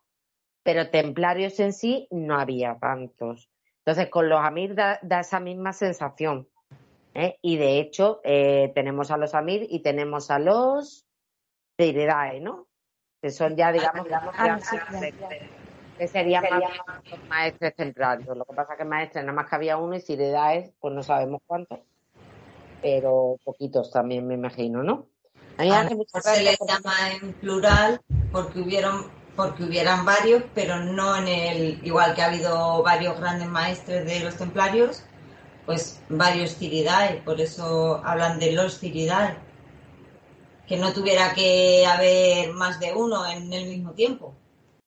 Pero templarios en sí no había tantos. Entonces, con los Amir da, esa misma sensación. ¿eh? Y de hecho, eh, tenemos a los Amir y tenemos a los Tiridae, ¿no? Que son ya, digamos, digamos, que serían más maestres templarios. Lo que pasa es que maestres nada más que había uno y edades, pues no sabemos cuántos, pero poquitos también me imagino, ¿no? A mí se les llama en plural porque hubieron porque hubieran varios, pero no en el igual que ha habido varios grandes maestres de los templarios, pues varios Ciridae, por eso hablan de los Ciridae, que no tuviera que haber más de uno en el mismo tiempo.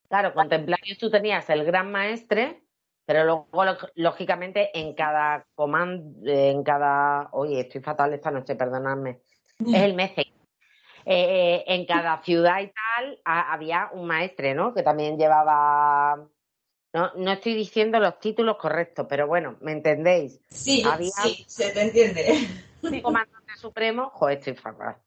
Claro, con templarios tú tenías el gran maestre, pero luego, lógicamente, en cada comando, en cada. Oye, estoy fatal esta noche, perdonadme. Es el Mece. Eh, en cada ciudad y tal había un maestre, ¿no? Que también llevaba. No, no estoy diciendo los títulos correctos, pero bueno, ¿me entendéis? Sí, sí, se te entiende. Un comandante supremo, joder, estoy fatal.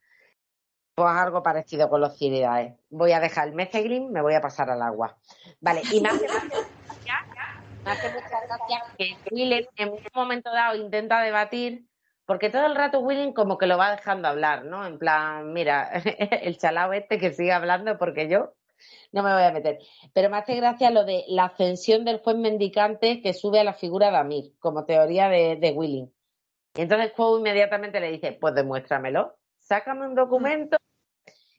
Pues algo parecido con los ciridaes. Voy a dejar el meceglin, me voy a pasar al agua. Vale, y me hace, mucha gracia que Willen en un momento dado intenta debatir, porque todo el rato Willen como que lo va dejando hablar, ¿no? En plan, mira, el chalao este que sigue hablando porque yo no me voy a meter. Pero me hace gracia lo de la ascensión del juez mendicante que sube a la figura de Amir, como teoría de, de Willing. Y entonces Poe inmediatamente le dice, pues demuéstramelo sácame un documento.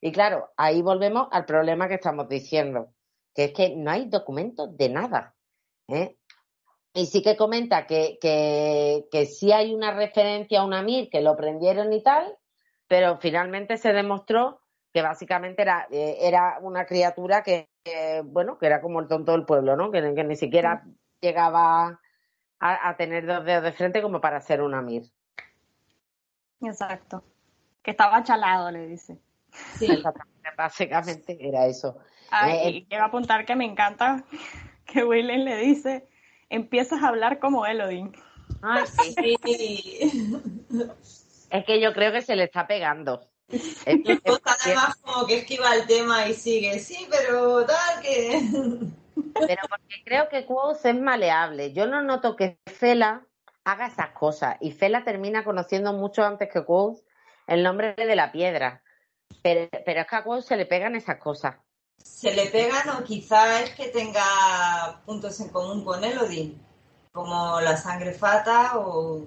Y claro, ahí volvemos al problema que estamos diciendo, que es que no hay documentos de nada. ¿Eh? Y sí que comenta que, que, sí hay una referencia a una MIR que lo prendieron y tal, pero finalmente se demostró que básicamente era, eh, era una criatura que, bueno, que era como el tonto del pueblo, ¿no? Que, ni siquiera llegaba a, a, tener dos dedos de frente como para ser una MIR. Exacto que estaba chalado, le dice. Sí, básicamente era eso. Ay, eh, y quiero apuntar que me encanta que Willen le dice, empiezas a hablar como Elodin. Ay, sí. es que yo creo que se le está pegando. Es que, además como que esquiva el tema y sigue, sí, pero tal que... Pero porque creo que Quoth es maleable. Yo no noto que Fela haga esas cosas y Fela termina conociendo mucho antes que Quoth el nombre de la piedra. Pero, pero es que a Quoth se le pegan esas cosas. Se le pegan o quizás es que tenga puntos en común con Elodin, como la sangre fata o...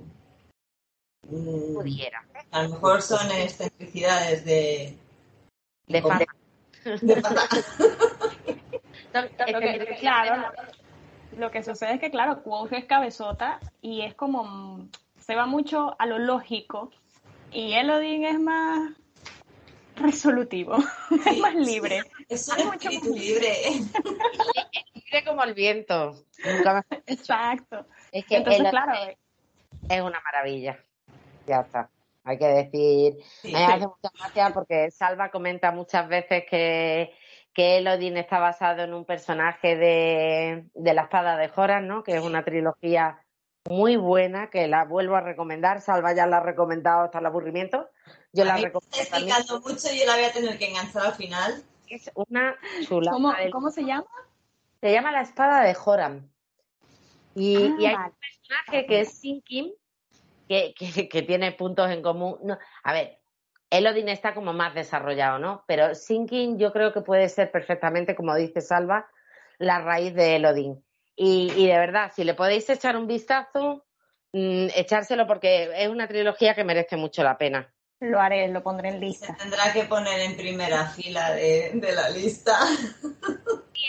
Mm, Pudiera. A lo mejor son excentricidades de... De fata. De fata. claro, lo que sucede es que, claro, Quoth es cabezota y es como... Se va mucho a lo lógico y Elodin es más resolutivo, es más libre. Es un espíritu libre. libre como el viento. Exacto. Es que Entonces, claro, es una maravilla. Ya está. Hay que decir, me hace mucha gracia porque Salva comenta muchas veces que, que Elodin está basado en un personaje de, de la espada de Joran, ¿no? Que es una trilogía muy buena, que la vuelvo a recomendar. Salva ya la ha recomendado hasta el aburrimiento. Yo la recomiendo. Mucho y yo la voy a tener que enganchar al final. Es una chula. ¿Cómo, ¿Cómo, se llama? Se llama La Espada de Joram. Y, ah, y hay un personaje que es Sinkin, que, que, que, tiene puntos en común. No, a ver, Elodin está como más desarrollado, ¿no? Pero Sinking yo creo que puede ser perfectamente, como dice Salva, la raíz de Elodin. Y, y de verdad, si le podéis echar un vistazo, mmm, echárselo porque es una trilogía que merece mucho la pena. Lo haré, lo pondré en lista. Se tendrá que poner en primera fila de, de la lista.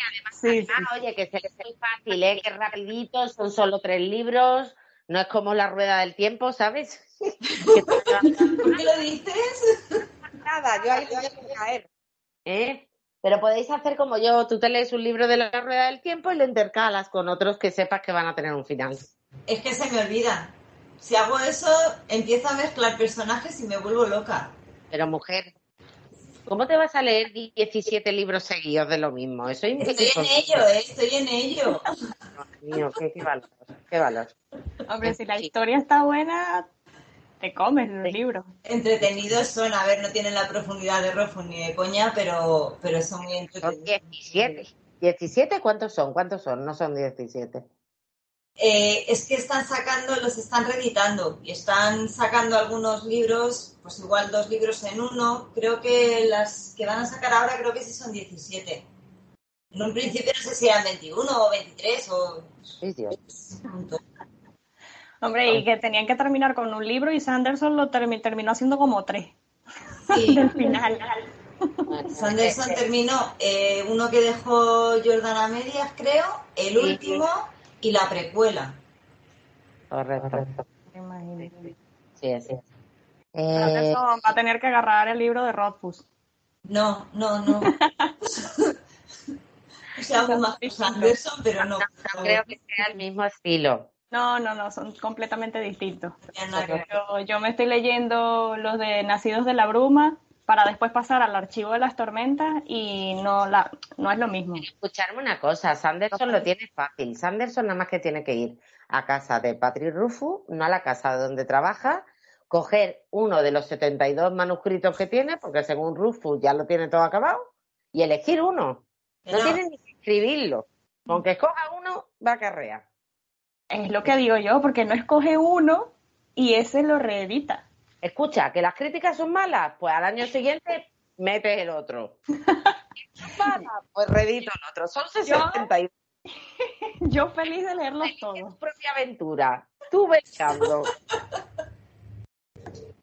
Además, sí, además sí. oye, que se les es fácil, ¿eh? que es rapidito, son solo tres libros, no es como la rueda del tiempo, ¿sabes? ¿Por qué lo dices? Nada, yo ahí voy a caer. ¿Eh? Pero podéis hacer como yo, tú te lees un libro de la rueda del tiempo y lo intercalas con otros que sepas que van a tener un final. Es que se me olvida. Si hago eso, empiezo a mezclar personajes y me vuelvo loca. Pero mujer, ¿cómo te vas a leer 17 libros seguidos de lo mismo? Eso es estoy en ello, ¿eh? estoy en ello. Dios mío, qué, qué valor, qué valor. Hombre, si la historia está buena, te comes los libros. Entretenidos son, a ver, no tienen la profundidad de Rofus ni de coña, pero, pero son muy entretenidos. Son 17. ¿17 cuántos son? ¿Cuántos son? No son 17. Eh, es que están sacando, los están reeditando y están sacando algunos libros, pues igual dos libros en uno. Creo que las que van a sacar ahora creo que sí son 17. En un principio no sé si eran 21 o 23 o... Sí, Dios. Hombre, y que tenían que terminar con un libro y Sanderson lo termi terminó haciendo como tres. Sí. Del final. Sanderson terminó eh, uno que dejó Jordan a medias, creo, el Sí, último y la precuela. Correcto. Sí, así es. Eh, va a tener que agarrar el libro de Rothfuss. No, no, no. o sea, algo más que Sanderson, pero no. no creo que sea el mismo estilo. No, no, no, son completamente distintos. Yo, yo me estoy leyendo los de Nacidos de la Bruma para después pasar al archivo de las tormentas y no, la, no es lo mismo. Escucharme una cosa, Sanderson lo tiene fácil. Sanderson nada más que tiene que ir a casa de Patrick Rufus, no a la casa donde trabaja, coger uno de los 72 manuscritos que tiene, porque según Rufus ya lo tiene todo acabado, y elegir uno. No No. tiene ni que escribirlo. Con que escoja uno, va a carrear. Es lo que digo yo, porque no escoge uno y ese lo reedita. Escucha, que las críticas son malas, pues al año siguiente metes el otro. Mala, pues redito el otro. Son 62. Yo feliz de leerlos todos. propia aventura. Tú besando.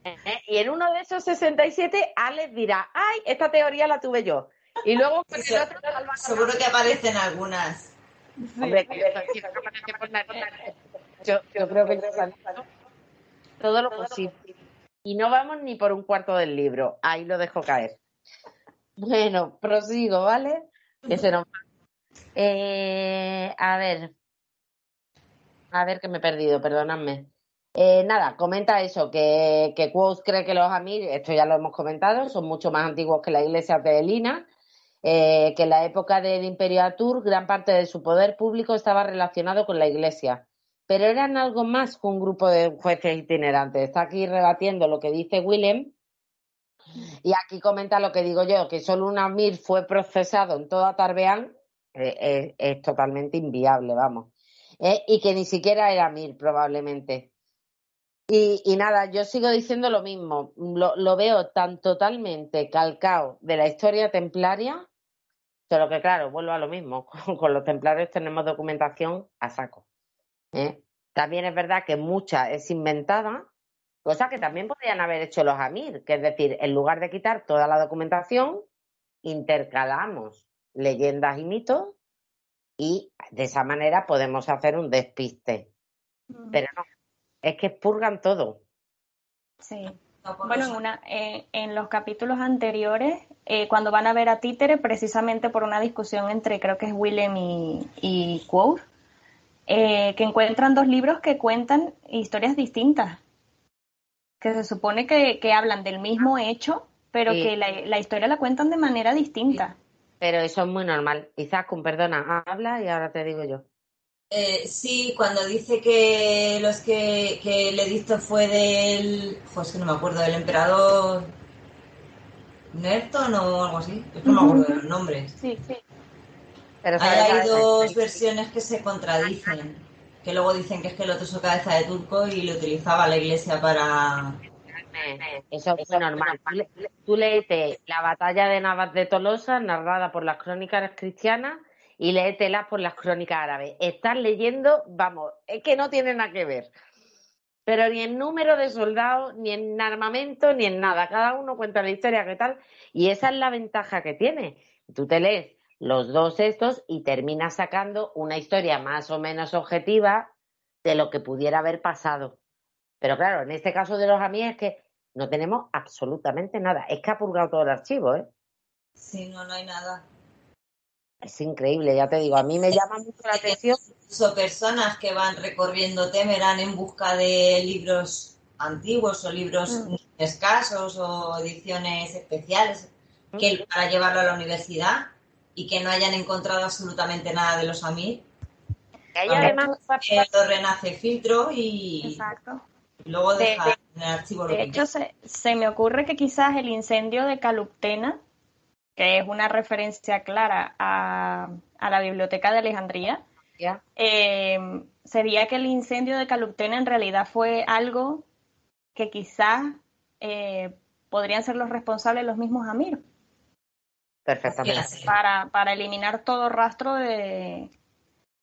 Eh, Y en uno de esos 67, Alex dirá, ay, esta teoría la tuve yo. Y luego con Sí, el otro, Salva Seguro que aparecen algunas. Hombre, que yo, que yo, yo creo que yo todo lo posible. Y no vamos ni por un cuarto del libro. Ahí lo dejo caer. Bueno, prosigo, ¿vale? Eh, a ver. A ver que me he perdido, perdonadme. Eh, nada, comenta eso, que, que Quoth cree que los Amir, esto ya lo hemos comentado, son mucho más antiguos que la iglesia de Elina, eh, que en la época del Imperio Atur gran parte de su poder público estaba relacionado con la iglesia, pero eran algo más que un grupo de jueces itinerantes. Está aquí rebatiendo lo que dice Willem y aquí comenta lo que digo yo, que solo un Amir fue procesado en toda Tarbeán, eh, eh, es totalmente inviable, vamos. Eh, y que ni siquiera era Amir, probablemente. Y, nada, yo sigo diciendo lo mismo. Lo, veo tan totalmente calcado de la historia templaria, pero que claro, vuelvo a lo mismo. Con, con los templarios tenemos documentación a saco. ¿Eh? También es verdad que mucha es inventada, cosa que también podrían haber hecho los Amir, que es decir, en lugar de quitar toda la documentación, intercalamos leyendas y mitos y de esa manera podemos hacer un despiste. Pero no, es que expurgan todo. Sí. Bueno, en, una, eh, en los capítulos anteriores, eh, cuando van a ver a Títere, precisamente por una discusión entre, creo que es Willem y, y Quoth, eh, que encuentran dos libros que cuentan historias distintas, que se supone que, que hablan del mismo hecho, pero Sí. que la, la historia la cuentan de manera distinta. pero eso es muy normal. Izaskun, perdona, habla y ahora te digo yo. Eh, sí, cuando dice que los que, que el edicto fue del. Pues que no me acuerdo, del emperador. Nerton o algo así. Es que no me acuerdo de los nombres. Sí, sí. Pero hay dos versiones que se contradicen. Que luego dicen que es que el otro es cabeza de turco y lo utilizaba la iglesia para. Eso es normal. Tú, leete la batalla de Navas de Tolosa, narrada por las crónicas cristianas, y léetelas por las crónicas árabes. Estás leyendo, vamos, es que no tiene nada que ver. Pero ni en número de soldados, ni en armamento, ni en nada. Cada uno cuenta la historia que tal. Y esa es la ventaja que tiene. Tú te lees los dos estos y terminas sacando una historia más o menos objetiva de lo que pudiera haber pasado. Pero claro, en este caso de los amigos es que no tenemos absolutamente nada. Es que ha purgado todo el archivo, ¿eh? Sí, no, no hay nada. Es increíble, ya te digo, a mí me llama mucho la atención. Son personas que van recorriendo Temerán en busca de libros antiguos o libros mm. escasos o ediciones especiales mm. que para llevarlo a la universidad y que no hayan encontrado absolutamente nada de los AMIR. Hay además lo renace filtro y luego deja en el archivo De hecho, se, se me ocurre que quizás el incendio de Caluptena que es una referencia clara a, la Biblioteca de Alejandría, eh, sería que el incendio de Caluptena en realidad fue algo que quizás eh, podrían ser los responsables los mismos Amir. Perfectamente. Para, para eliminar todo rastro de...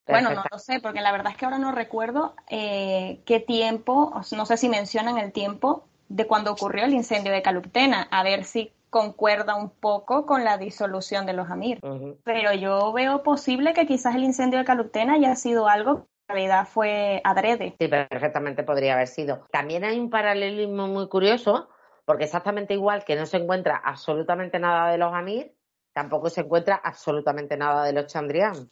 Bueno, no lo sé, porque la verdad es que ahora no recuerdo eh, qué tiempo, no sé si mencionan el tiempo de cuando ocurrió el incendio de Caluptena, a ver si concuerda un poco con la disolución de los Amir. Pero yo veo posible que quizás el incendio de Calutena haya sido algo que en realidad fue adrede. Sí, perfectamente podría haber sido. También hay un paralelismo muy curioso, porque exactamente igual que no se encuentra absolutamente nada de los Amir, tampoco se encuentra absolutamente nada de los Chandrian.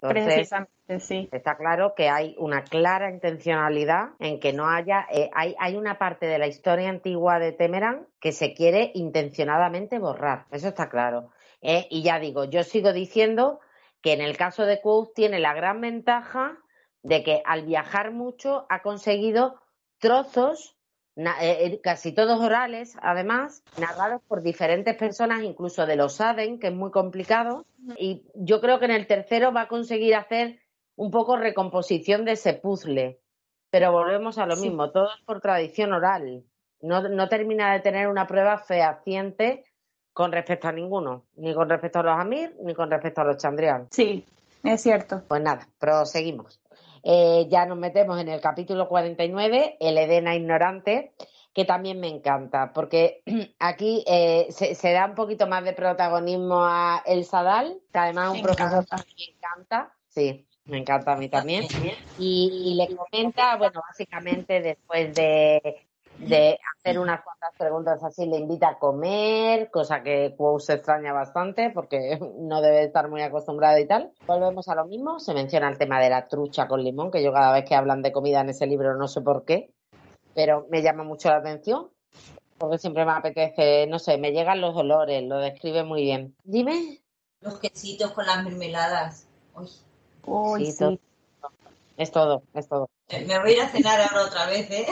precisamente, sí. Está claro que hay una clara intencionalidad en que no haya, eh, hay, hay una parte de la historia antigua de Temeran que se quiere intencionadamente borrar. Eso está claro. Eh, y ya digo, yo sigo diciendo que en el caso de Quoth tiene la gran ventaja de que al viajar mucho ha conseguido trozos casi todos orales, además, narrados por diferentes personas, incluso de los Aden, que es muy complicado. Y yo creo que en el tercero va a conseguir hacer un poco recomposición de ese puzzle. Pero volvemos a lo mismo, todo es por tradición oral. No, no termina de tener una prueba fehaciente con respecto a ninguno, ni con respecto a los Amir, ni con respecto a los Chandrian. Sí, es cierto. Pues nada, proseguimos. Eh, ya nos metemos en el capítulo 49, el Edena ignorante, que también me encanta, porque aquí eh, se, da un poquito más de protagonismo a El Sadal, que además es un profesor que me encanta, sí, me encanta a mí también, y le comenta, bueno, básicamente después de de hacer unas cuantas preguntas así, le invita a comer, cosa que Quo se extraña bastante porque no debe estar muy acostumbrado y tal. Volvemos a lo mismo, se menciona el tema de la trucha con limón, que yo cada vez que hablan de comida en ese libro no sé por qué, pero me llama mucho la atención porque siempre me apetece, no sé, me llegan los olores, lo describe muy bien. Dime. Los quesitos con las mermeladas. Uy, sí. Es todo, es todo. Me voy a ir a cenar ahora otra vez, ¿eh?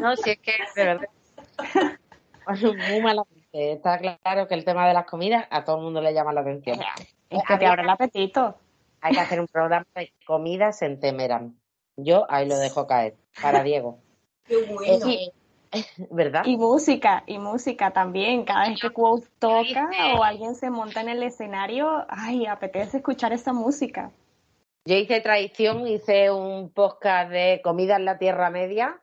No, si es que, de verdad. Muy mala Está claro que el tema de las comidas a todo el mundo le llama la atención. Es que te abre el apetito. Hay que hacer un programa de comidas en Temeran. Yo ahí lo dejo caer, para Diego. Qué bueno. ¿Verdad? Y música, y música también. Cada vez que Quote toca o alguien se monta en el escenario, ay, apetece escuchar esa música. Yo hice tradición, hice un podcast de comida en la Tierra Media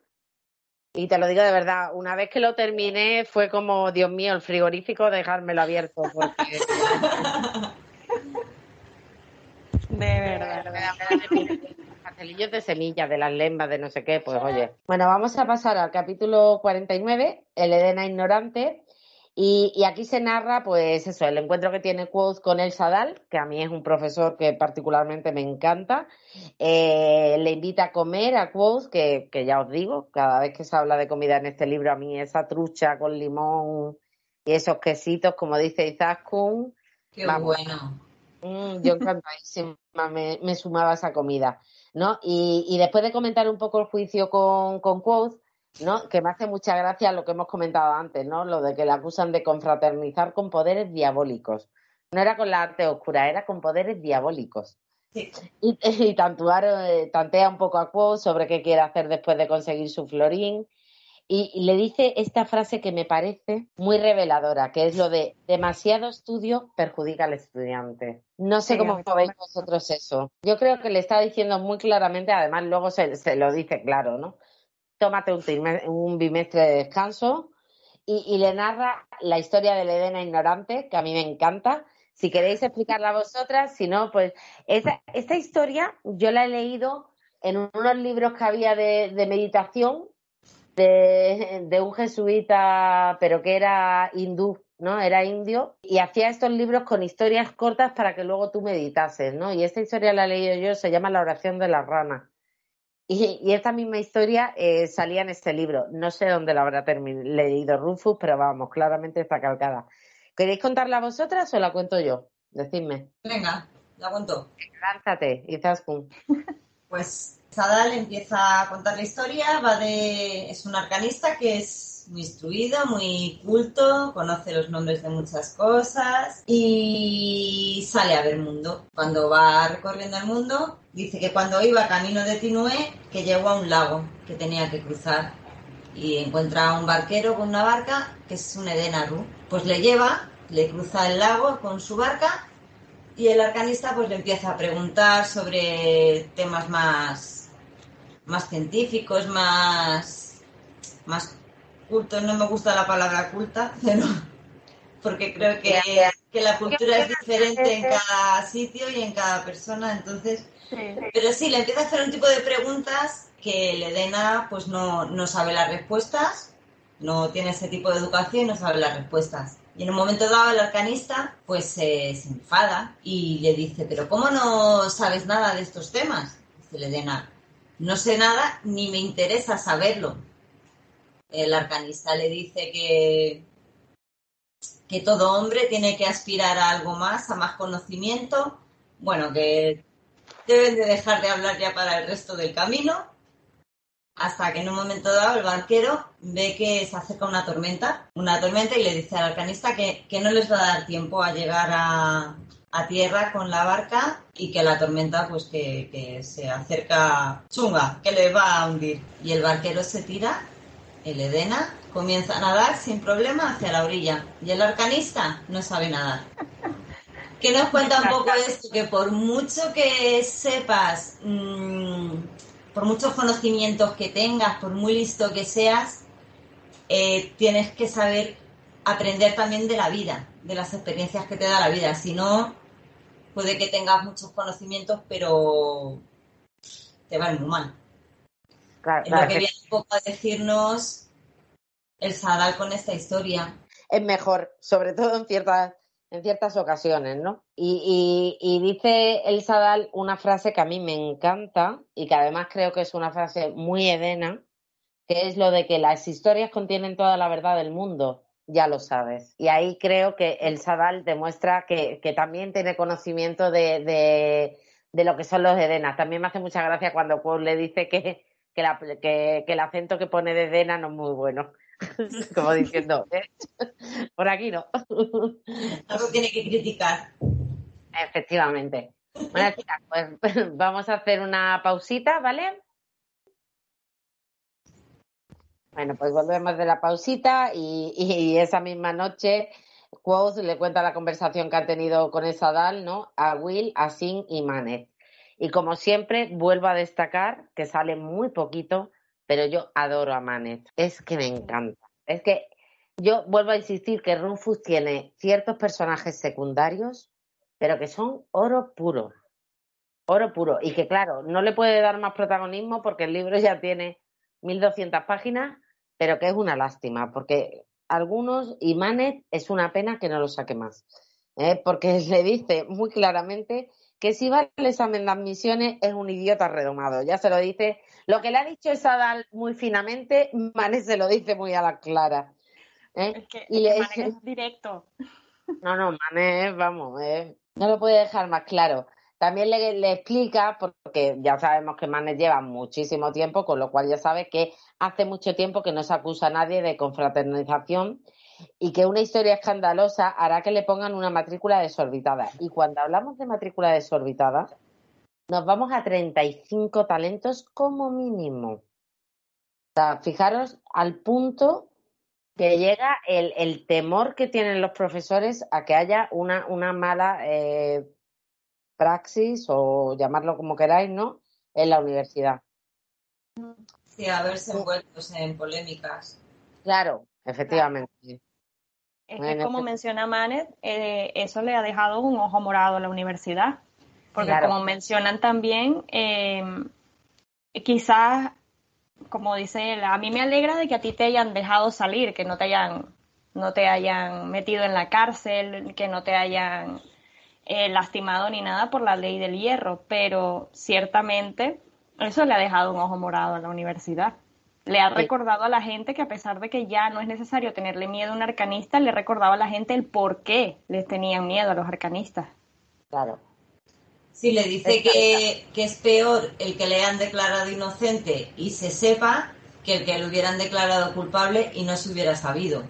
y te lo digo de verdad, una vez que lo terminé fue como, Dios mío, el frigorífico dejármelo abierto. Porque... de verdad. Pastelillos de semillas, de las lembas, de no sé qué, pues oye. Bueno, vamos a pasar al capítulo 49, el Edena Ignorante. Y, aquí se narra, pues eso, el encuentro que tiene Quoth con el Sadal, que a mí es un profesor que particularmente me encanta. Eh, le invita a comer a Quoth, que, ya os digo, cada vez que se habla de comida en este libro, a mí esa trucha con limón y esos quesitos, como dice Izaskun, Qué bueno. Mm, yo encantadísima me, me sumaba a esa comida, ¿no? Y, después de comentar un poco el juicio con, con Quoth, ¿no? Que me hace mucha gracia lo que hemos comentado antes, ¿no? Lo de que le acusan de confraternizar con poderes diabólicos. No era con la arte oscura, era con poderes diabólicos. Y, y eh, tantea un poco a Quo sobre qué quiere hacer después de conseguir su florín. Y, le dice esta frase que me parece muy reveladora, que es lo de demasiado estudio perjudica al estudiante. No sé cómo veis vosotros eso. Yo creo que le está diciendo muy claramente, además luego se, se lo dice claro, ¿no? Tómate un, bimestre de descanso y, le narra la historia de la Edena ignorante, que a mí me encanta. Si queréis explicarla vosotras, si no, pues esta, esta historia yo la he leído en unos libros que había de, meditación de, de, un jesuita, pero que era hindú, ¿no? Era indio y hacía estos libros con historias cortas para que luego tú meditases, ¿no? Y esta historia la he leído yo, se llama La oración de la rana. Y, esta misma historia eh, salía en este libro. No sé dónde la habrá leído Rufus, pero vamos, claramente está calcada. ¿Queréis contarla vosotras o la cuento yo? Decidme. Venga, la cuento. Lánzate, Izaskun. Pues Sadal empieza a contar la historia, va de... es un arcanista que es muy instruido, muy culto, conoce los nombres de muchas cosas y sale a ver mundo. Cuando va recorriendo el mundo, dice que cuando iba camino de Tinué, que llegó a un lago que tenía que cruzar y encuentra a un barquero con una barca que es un Edenaru. Pues le lleva, le cruza el lago con su barca y el arcanista pues le empieza a preguntar sobre temas más, más científicos, más, más culto, no me gusta la palabra culta, pero porque creo que, que la cultura es diferente en cada sitio y en cada persona, entonces, pero sí, le empieza a hacer un tipo de preguntas que el Edena pues no, no sabe las respuestas, no tiene ese tipo de educación y no sabe las respuestas. Y en un momento dado el arcanista pues se enfada y le dice, pero ¿cómo no sabes nada de estos temas? Dice el Edena, no sé nada ni me interesa saberlo el arcanista le dice que, que todo hombre tiene que aspirar a algo más, a más conocimiento, bueno, que deben de dejar de hablar ya para el resto del camino, hasta que en un momento dado el barquero ve que se acerca una tormenta, una tormenta y le dice al arcanista que, no les va a dar tiempo a llegar a, tierra con la barca y que la tormenta pues que, que se acerca chunga, que le va a hundir. Y el barquero se tira el Edena comienza a nadar sin problema hacia la orilla y el arcanista no sabe nadar. ¿Qué nos cuenta un poco esto? Que por mucho que sepas, mm, por muchos conocimientos que tengas, por muy listo que seas, eh, tienes que saber aprender también de la vida, de las experiencias que te da la vida. Si no, puede que tengas muchos conocimientos, pero te va muy mal es lo que viene un poco a decirnos el Sadal con esta historia. Es mejor, sobre todo en ciertas, en ciertas ocasiones, ¿no? Y, y, dice el Sadal una frase que a mí me encanta y que además creo que es una frase muy edena, que es lo de que las historias contienen toda la verdad del mundo, ya lo sabes. Y ahí creo que el Sadal demuestra que, que también tiene conocimiento de, de, de, lo que son los edenas. También me hace mucha gracia cuando Paul le dice que, que, el acento que pone de Dena no es muy bueno. Como diciendo, ¿eh? por aquí no. Algo tiene que criticar. Efectivamente. Bueno, chicas, pues vamos a hacer una pausita, ¿vale? Bueno, pues volvemos de la pausita y, esa misma noche Quoth le cuenta la conversación que ha tenido con esa Dal, ¿no? A Will, a Sin y Manet. Y como siempre, vuelvo a destacar que sale muy poquito, pero yo adoro a Manet. Es que me encanta. Es que yo vuelvo a insistir que Rufus tiene ciertos personajes secundarios, pero que son oro puro. Oro puro. Y que, claro, no le puede dar más protagonismo porque el libro ya tiene 1200 páginas, pero que es una lástima, porque algunos, y Manet es una pena que no lo saque más. ¿eh? Porque le dice muy claramente que si va al examen de admisiones es un idiota redomado. Ya se lo dice. Lo que le ha dicho Sadal muy finamente, Mané se lo dice muy a la clara. ¿eh? Es que, y es directo. No, no, Manet, vamos, eh, no lo puede dejar más claro. También le, explica, porque ya sabemos que Manet lleva muchísimo tiempo, con lo cual ya sabe que hace mucho tiempo que no se acusa a nadie de confraternización y que una historia escandalosa hará que le pongan una matrícula desorbitada. Y cuando hablamos de matrícula desorbitada, nos vamos a 35 talentos como mínimo. O sea, fijaros al punto que llega el, temor que tienen los profesores a que haya una, una mala eh, praxis o llamarlo como queráis, ¿no? En la universidad. Sí, a verse envueltos en polémicas. Claro, efectivamente. Es que, como menciona Manet, eh, eso le ha dejado un ojo morado a la universidad. Porque, como mencionan también, eh, quizás, como dice él, a mí me alegra de que a ti te hayan dejado salir, que no te hayan, no te hayan metido en la cárcel, que no te hayan eh, lastimado ni nada por la ley del hierro, pero ciertamente eso le ha dejado un ojo morado a la universidad. Le ha recordado a la gente que a pesar de que ya no es necesario tenerle miedo a un arcanista, le recordaba a la gente el por qué les tenían miedo a los arcanistas. Claro. Sí, le dice que, que, es peor el que le han declarado inocente y se sepa que el que le hubieran declarado culpable y no se hubiera sabido.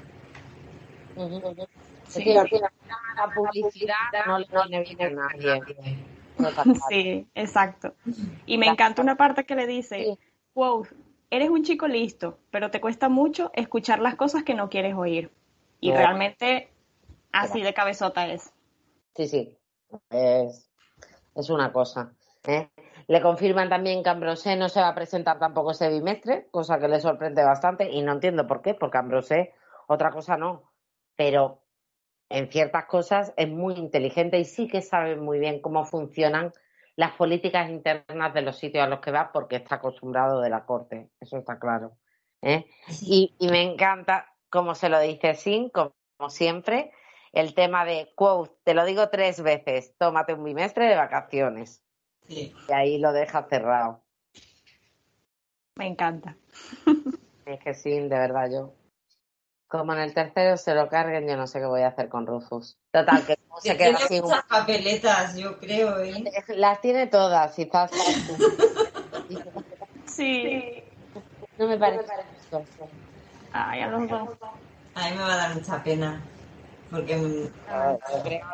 Sí, la publicidad no le viene a nadie. Sí, exacto. Y me encanta una parte que le dice, wow, eres un chico listo, pero te cuesta mucho escuchar las cosas que no quieres oír. Y realmente así de cabezota es. Sí, sí, es, es una cosa. ¿eh? Le confirman también que Ambrosé no se va a presentar tampoco ese bimestre, cosa que le sorprende bastante y no entiendo por qué, porque Ambrosé otra cosa no, pero en ciertas cosas es muy inteligente y sí que sabe muy bien cómo funcionan las políticas internas de los sitios a los que va porque está acostumbrado de la corte, eso está claro. ¿eh? Y, me encanta, como se lo dice Sin, como, siempre, el tema de, quote, te lo digo tres veces, tómate un bimestre de vacaciones. Y ahí lo deja cerrado. Me encanta. Es que sí, de verdad, yo como en el tercero se lo carguen, yo no sé qué voy a hacer con Rufus. Total, que se queda así. muchas papeletas, yo creo. ¿eh? Las tiene todas, quizás. sí. No me parece. Ay, a los dos. A mí me va a dar mucha pena. Porque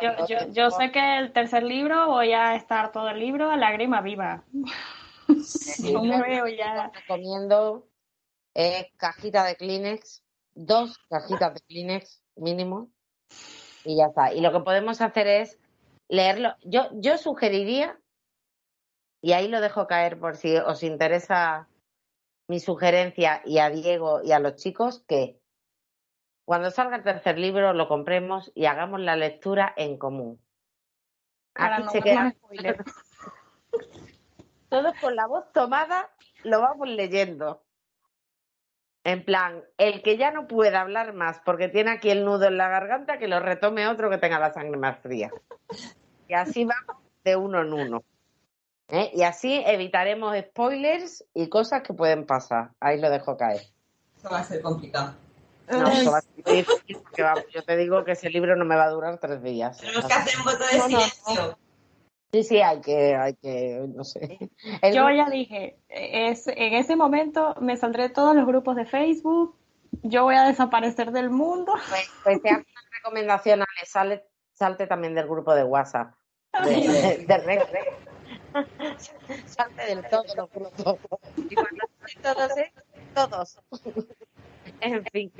yo, yo, yo, sé que el tercer libro voy a estar todo el libro a lágrima viva. Sí, me veo ya. Recomiendo eh, cajita de Kleenex dos cajitas de Kleenex mínimo y ya está. Y lo que podemos hacer es leerlo. Yo, yo sugeriría, y ahí lo dejo caer por si os interesa mi sugerencia y a Diego y a los chicos, que cuando salga el tercer libro lo compremos y hagamos la lectura en común. Aquí se queda. Todos con la voz tomada lo vamos leyendo. En plan, el que ya no pueda hablar más porque tiene aquí el nudo en la garganta, que lo retome otro que tenga la sangre más fría. Y así vamos de uno en uno. ¿eh? Y así evitaremos spoilers y cosas que pueden pasar. Ahí lo dejo caer. Eso va a ser complicado. No, eso va a ser difícil porque yo te digo que ese libro no me va a durar tres días. Tenemos que hacer un voto de silencio. Sí, sí, hay que, hay que, no sé. Yo ya dije, es, en ese momento me saldré de todos los grupos de Facebook, yo voy a desaparecer del mundo. Pues, pues te hago una recomendación, Ale, sale, salte también del grupo de WhatsApp. De, de, Salte del todo los grupos. Y cuando todos, todos. en fin.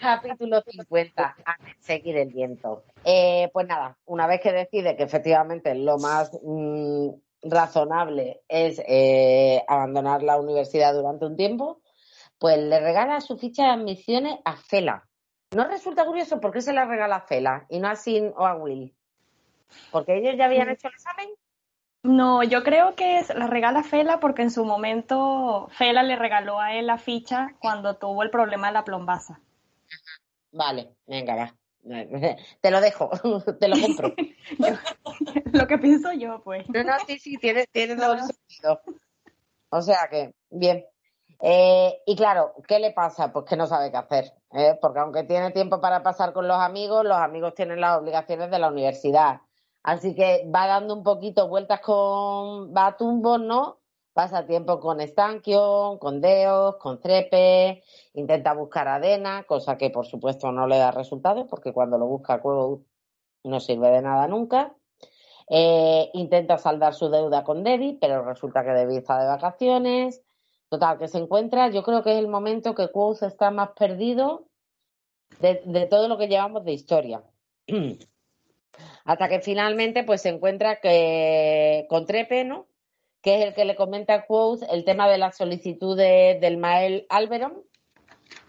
Capítulo 50, a seguir el viento. Eh, pues nada, una vez que decide que efectivamente lo más mm, razonable es eh, abandonar la universidad durante un tiempo, pues le regala su ficha de admisiones a Fela. ¿No resulta curioso por qué se la regala a Fela y no a Sin o a Will? ¿Porque ellos ya habían hecho el examen? No, yo creo que la regala Fela porque en su momento Fela le regaló a él la ficha cuando tuvo el problema de la plombaza. Vale, venga, va. Te lo dejo, te lo compro. lo que pienso yo, pues. No, no, sí, sí, tiene, tiene sentido. O sea que, bien. Eh, y claro, ¿qué le pasa? Pues que no sabe qué hacer, ¿eh? porque aunque tiene tiempo para pasar con los amigos, los amigos tienen las obligaciones de la universidad. Así que va dando un poquito vueltas con, va a tumbos, ¿no? Pasa tiempo con Stankion, con Deos, con Trepe, intenta buscar a Dena, cosa que por supuesto no le da resultados, porque cuando lo busca Quote no sirve de nada nunca. Eh, intenta saldar su deuda con Debbie, pero resulta que Debbie está de vacaciones. Total, que se encuentra, yo creo que es el momento que Quoth está más perdido de, todo lo que llevamos de historia. Hasta que finalmente pues se encuentra que con Trepe, ¿no? Que es el que le comenta a Quoth el tema de la solicitud del Mael Alberon.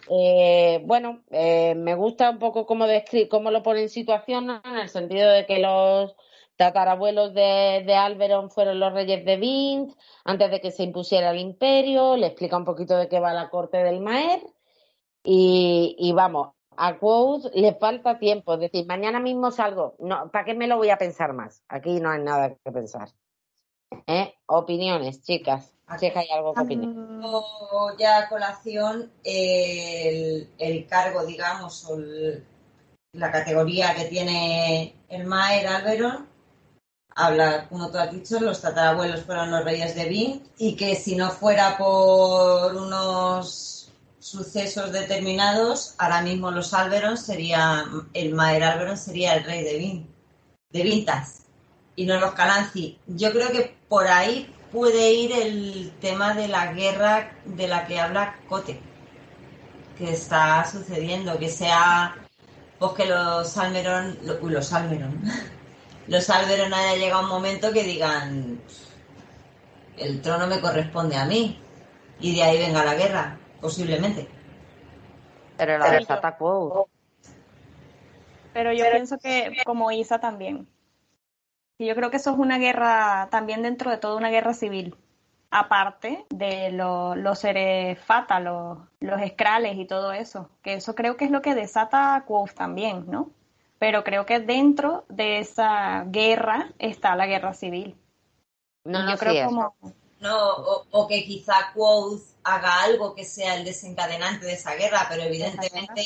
Eh, bueno, eh, me gusta un poco cómo, cómo lo pone en situación, en el sentido de que los tatarabuelos de, Alberon fueron los reyes de Vint, antes de que se impusiera el imperio, le explica un poquito de qué va la corte del Maer y, vamos, a Quoth le falta tiempo, es decir, mañana mismo salgo, ¿para qué me lo voy a pensar más? Aquí no hay nada que pensar. ¿Eh? Opiniones, chicas. Si hay algo que opinar. Ya a colación el, el cargo, digamos, o la categoría que tiene el Maer Alberon habla, como tú has dicho, los tatarabuelos fueron los reyes de Vin y que si no fuera por unos sucesos determinados, ahora mismo los Alberon sería, el Maer Alberon sería el rey de Vin, de Vintas, y no los Calanci. Yo creo que por ahí puede ir el tema de la guerra de la que habla Cote, que está sucediendo, que sea, pues que los Alberon, los Alberon, los Alberon haya llegado un momento que digan, el trono me corresponde a mí. Y de ahí venga la guerra, posiblemente. Pero la desatacó. Pero yo pienso que, como Isa también, y yo creo que eso es una guerra, también dentro de toda una guerra civil. Aparte de los seres fata, los, los escrales y todo eso. Que eso creo que es lo que desata a también, ¿no? pero creo que dentro de esa guerra está la guerra civil. No, no, creo como... no o, que quizá Quoth haga algo que sea el desencadenante de esa guerra, pero evidentemente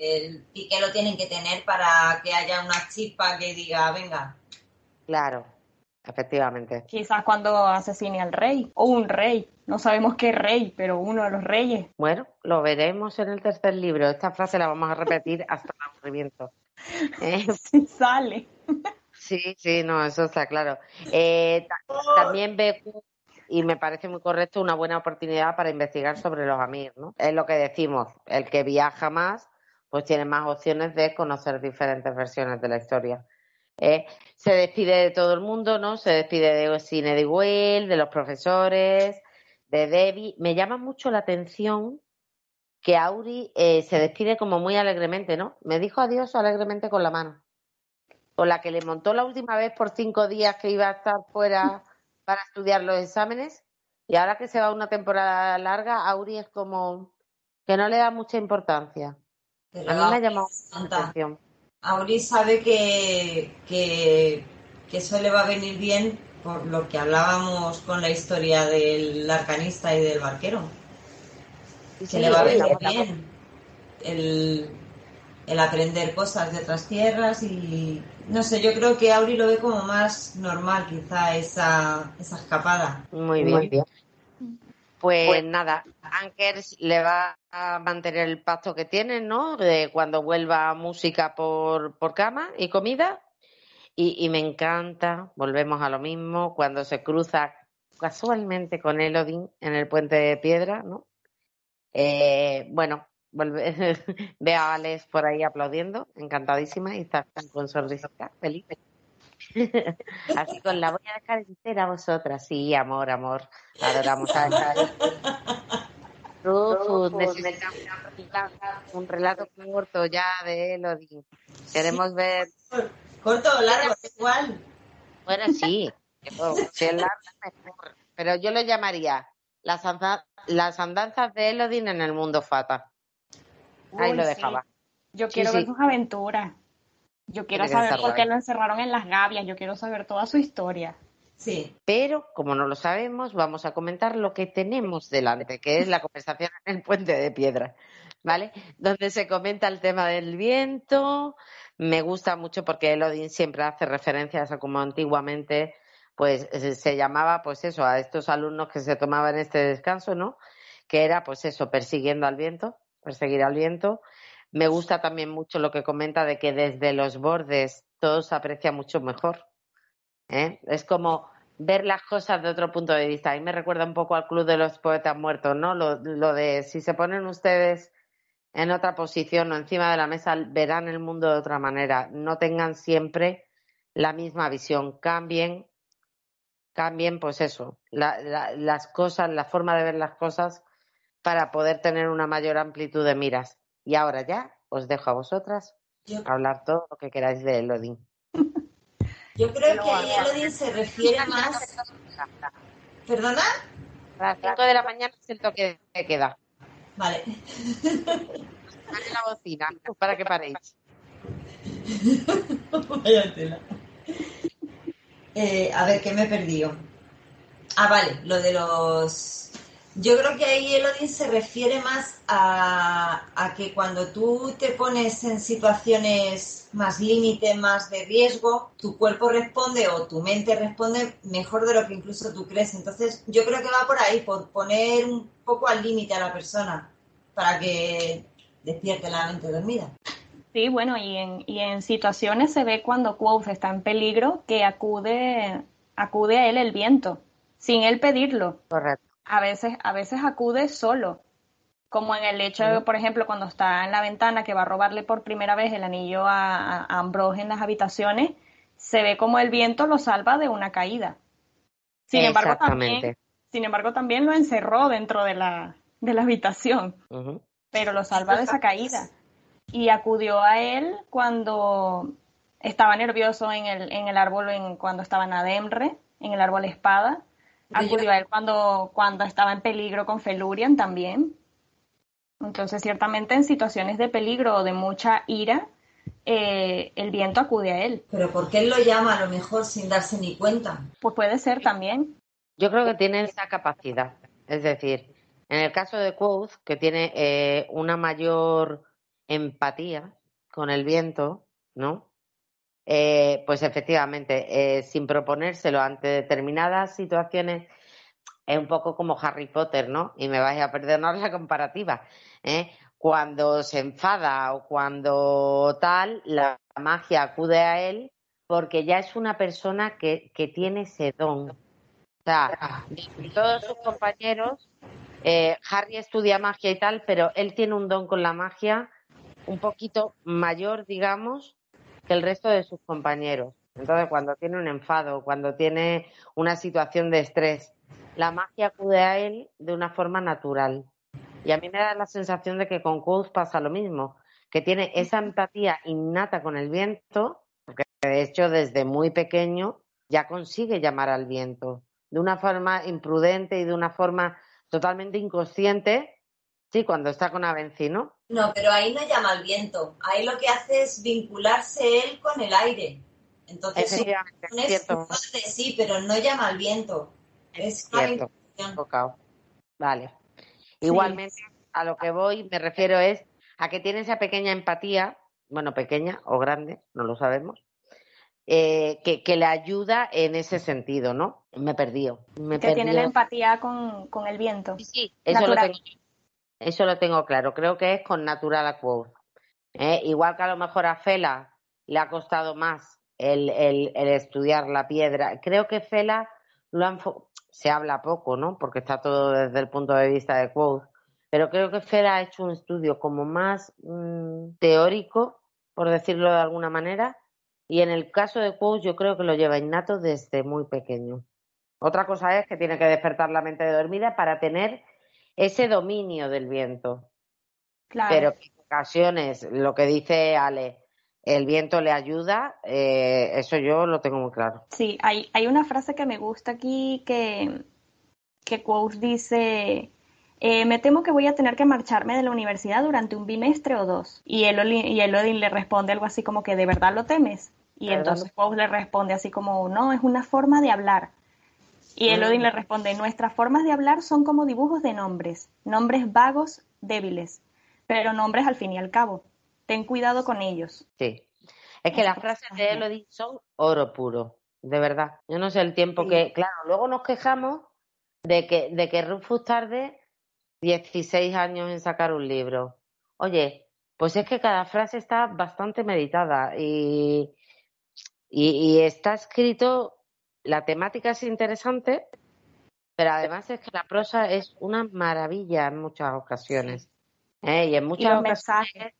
el pique lo tienen que tener para que haya una chispa que diga, venga. Claro, efectivamente. Quizás cuando asesine al rey o un rey. No sabemos qué rey, pero uno de los reyes. Bueno, lo veremos en el tercer libro. Esta frase la vamos a repetir hasta el aburrimiento. Eh, sale. Sí, sí, no, eso está claro. Eh, también ve y me parece muy correcto una buena oportunidad para investigar sobre los amigos, ¿no? Es lo que decimos, el que viaja más, pues tiene más opciones de conocer diferentes versiones de la historia. Eh, se despide de todo el mundo, ¿no? Se despide de Cine de Will, de los profesores, de Debbie. Me llama mucho la atención que Auri eh, se despide como muy alegremente, ¿no? Me dijo adiós alegremente con la mano. Con la que le montó la última vez por cinco días que iba a estar fuera para estudiar los exámenes. Y ahora que se va una temporada larga, Auri es como que no le da mucha importancia. a mí me ha llamado la atención. Auri sabe que, que, que eso le va a venir bien por lo que hablábamos con la historia del arcanista y del barquero se le va a venir bien el, el, aprender cosas de otras tierras y no sé, yo creo que Auri lo ve como más normal quizá esa, esa escapada. Muy bien. Pues, pues, nada, Ankers le va a mantener el pacto que tienen, ¿no? De cuando vuelva música por, por cama y comida. Y, y, me encanta, volvemos a lo mismo, cuando se cruza casualmente con Elodin en el puente de piedra, ¿no? Eh, bueno, ve a Alex por ahí aplaudiendo, encantadísima y está con sonrisa feliz. Así con la voy a dejar entera a vosotras. Sí, amor, amor. Adoramos a dejar. Rufus, necesitamos un relato corto ya de Elodie. Queremos ver. Corto o largo, igual. Bueno, sí. Si es largo, mejor. Pero yo lo llamaría las, las andanzas de Elodin en el mundo Fata. Ahí lo dejaba. Yo quiero ver sus aventuras. Yo quiero saber por qué lo encerraron en las gavias. Yo quiero saber toda su historia. Sí. Pero, como no lo sabemos, vamos a comentar lo que tenemos delante, que es la conversación en el puente de piedra, ¿vale? Donde se comenta el tema del viento. Me gusta mucho porque Elodin siempre hace referencias a cómo antiguamente pues se llamaba pues eso a estos alumnos que se tomaban este descanso, ¿no? Que era pues eso, persiguiendo al viento, perseguir al viento. Me gusta también mucho lo que comenta de que desde los bordes todo se aprecia mucho mejor. ¿eh? Es como ver las cosas de otro punto de vista. A mí me recuerda un poco al Club de los Poetas Muertos, ¿no? Lo, lo de si se ponen ustedes en otra posición o encima de la mesa, verán el mundo de otra manera. No tengan siempre la misma visión. Cambien, cambien, pues eso, las cosas, la forma de ver las cosas para poder tener una mayor amplitud de miras. Y ahora ya os dejo a vosotras hablar todo lo que queráis de Elodin. Yo creo que ahí Elodin se refiere más. ¿Perdona? A las 5 de la mañana es el toque de queda. Vale. Dale la bocina para que paréis. Vaya tela. Eh, a ver, ¿qué me he perdido? Ah, vale, lo de los yo creo que ahí Elodin se refiere más a, que cuando tú te pones en situaciones más límite, más de riesgo, tu cuerpo responde o tu mente responde mejor de lo que incluso tú crees. Entonces, yo creo que va por ahí, por poner un poco al límite a la persona para que despierte la mente dormida. Sí, bueno, y en, y en situaciones se ve cuando Quoth está en peligro que acude, acude a él el viento, sin él pedirlo. Correcto a veces, a veces acude solo, como en el hecho de, por ejemplo, cuando está en la ventana que va a robarle por primera vez el anillo a, Ambrose en las habitaciones, se ve como el viento lo salva de una caída. Sin embargo, también, sin embargo, también lo encerró dentro de la, de la habitación, pero lo salva de esa caída. Y acudió a él cuando estaba nervioso en el, en el árbol, en, cuando estaba en Ademre, en el árbol espada, a él cuando, cuando estaba en peligro con Felurian también. Entonces, ciertamente en situaciones de peligro o de mucha ira, eh, el viento acude a él. Pero ¿por qué él lo llama a lo mejor sin darse ni cuenta? Pues puede ser también. Yo creo que tiene esa capacidad. Es decir, en el caso de Quoth, que tiene eh, una mayor empatía con el viento, ¿no? Eh, pues efectivamente, eh, sin proponérselo ante determinadas situaciones, es un poco como Harry Potter, ¿no? Y me vais a perdonar la comparativa. ¿eh? Cuando se enfada o cuando tal, la magia acude a él porque ya es una persona que, que tiene ese don. O sea, todos sus compañeros, Harry estudia magia y tal, pero él tiene un don con la magia un poquito mayor, digamos, el resto de sus compañeros. Entonces, cuando tiene un enfado, cuando tiene una situación de estrés, la magia acude a él de una forma natural. Y a mí me da la sensación de que con Quoth pasa lo mismo, que tiene esa empatía innata con el viento, porque de hecho desde muy pequeño ya consigue llamar al viento, de una forma imprudente y de una forma totalmente inconsciente, Sí, cuando está con Avenci, ¿no? Pero ahí no llama al viento. Ahí lo que hace es vincularse él con el aire. Entonces, sí, pero no llama al viento. Es cierto. Vale. Igualmente, a lo que voy me refiero es a que tiene esa pequeña empatía, bueno, pequeña o grande, no lo sabemos, eh, que, le ayuda en ese sentido, ¿no? Me perdí. Me que tiene la empatía con, con el viento. Sí, sí, eso lo tengo eso lo tengo claro. Creo que es con Natural Aquo. ¿eh? Igual que a lo mejor a Fela le ha costado más el, estudiar la piedra. Creo que Fela lo han se habla poco, ¿no? Porque está todo desde el punto de vista de Quoth. Pero creo que Fela ha hecho un estudio como más mm, teórico, por decirlo de alguna manera. Y en el caso de Quoth yo creo que lo lleva innato desde muy pequeño. Otra cosa es que tiene que despertar la mente de dormida para tener ese dominio del viento. Pero en ocasiones, lo que dice Ale, el viento le ayuda, eh, eso yo lo tengo muy claro. Sí, hay, hay una frase que me gusta aquí que, que Quoth dice, eh, me temo que voy a tener que marcharme de la universidad durante un bimestre o dos. Y Elodin, y Elodin le responde algo así como que, ¿de verdad lo temes? Y entonces Quoth le responde así como, no, es una forma de hablar. Y Elodin le responde, nuestras formas de hablar son como dibujos de nombres, nombres vagos, débiles, pero nombres al fin y al cabo. Ten cuidado con ellos. Sí. Es que las frases de Elodin son oro puro, de verdad. Yo no sé el tiempo que... Claro, luego nos quejamos de que, de que Rufus tarde 16 años en sacar un libro. Oye, pues es que cada frase está bastante meditada y, y, está escrito, la temática es interesante, pero además es que la prosa es una maravilla en muchas ocasiones. ¿eh? Y en muchas ocasiones,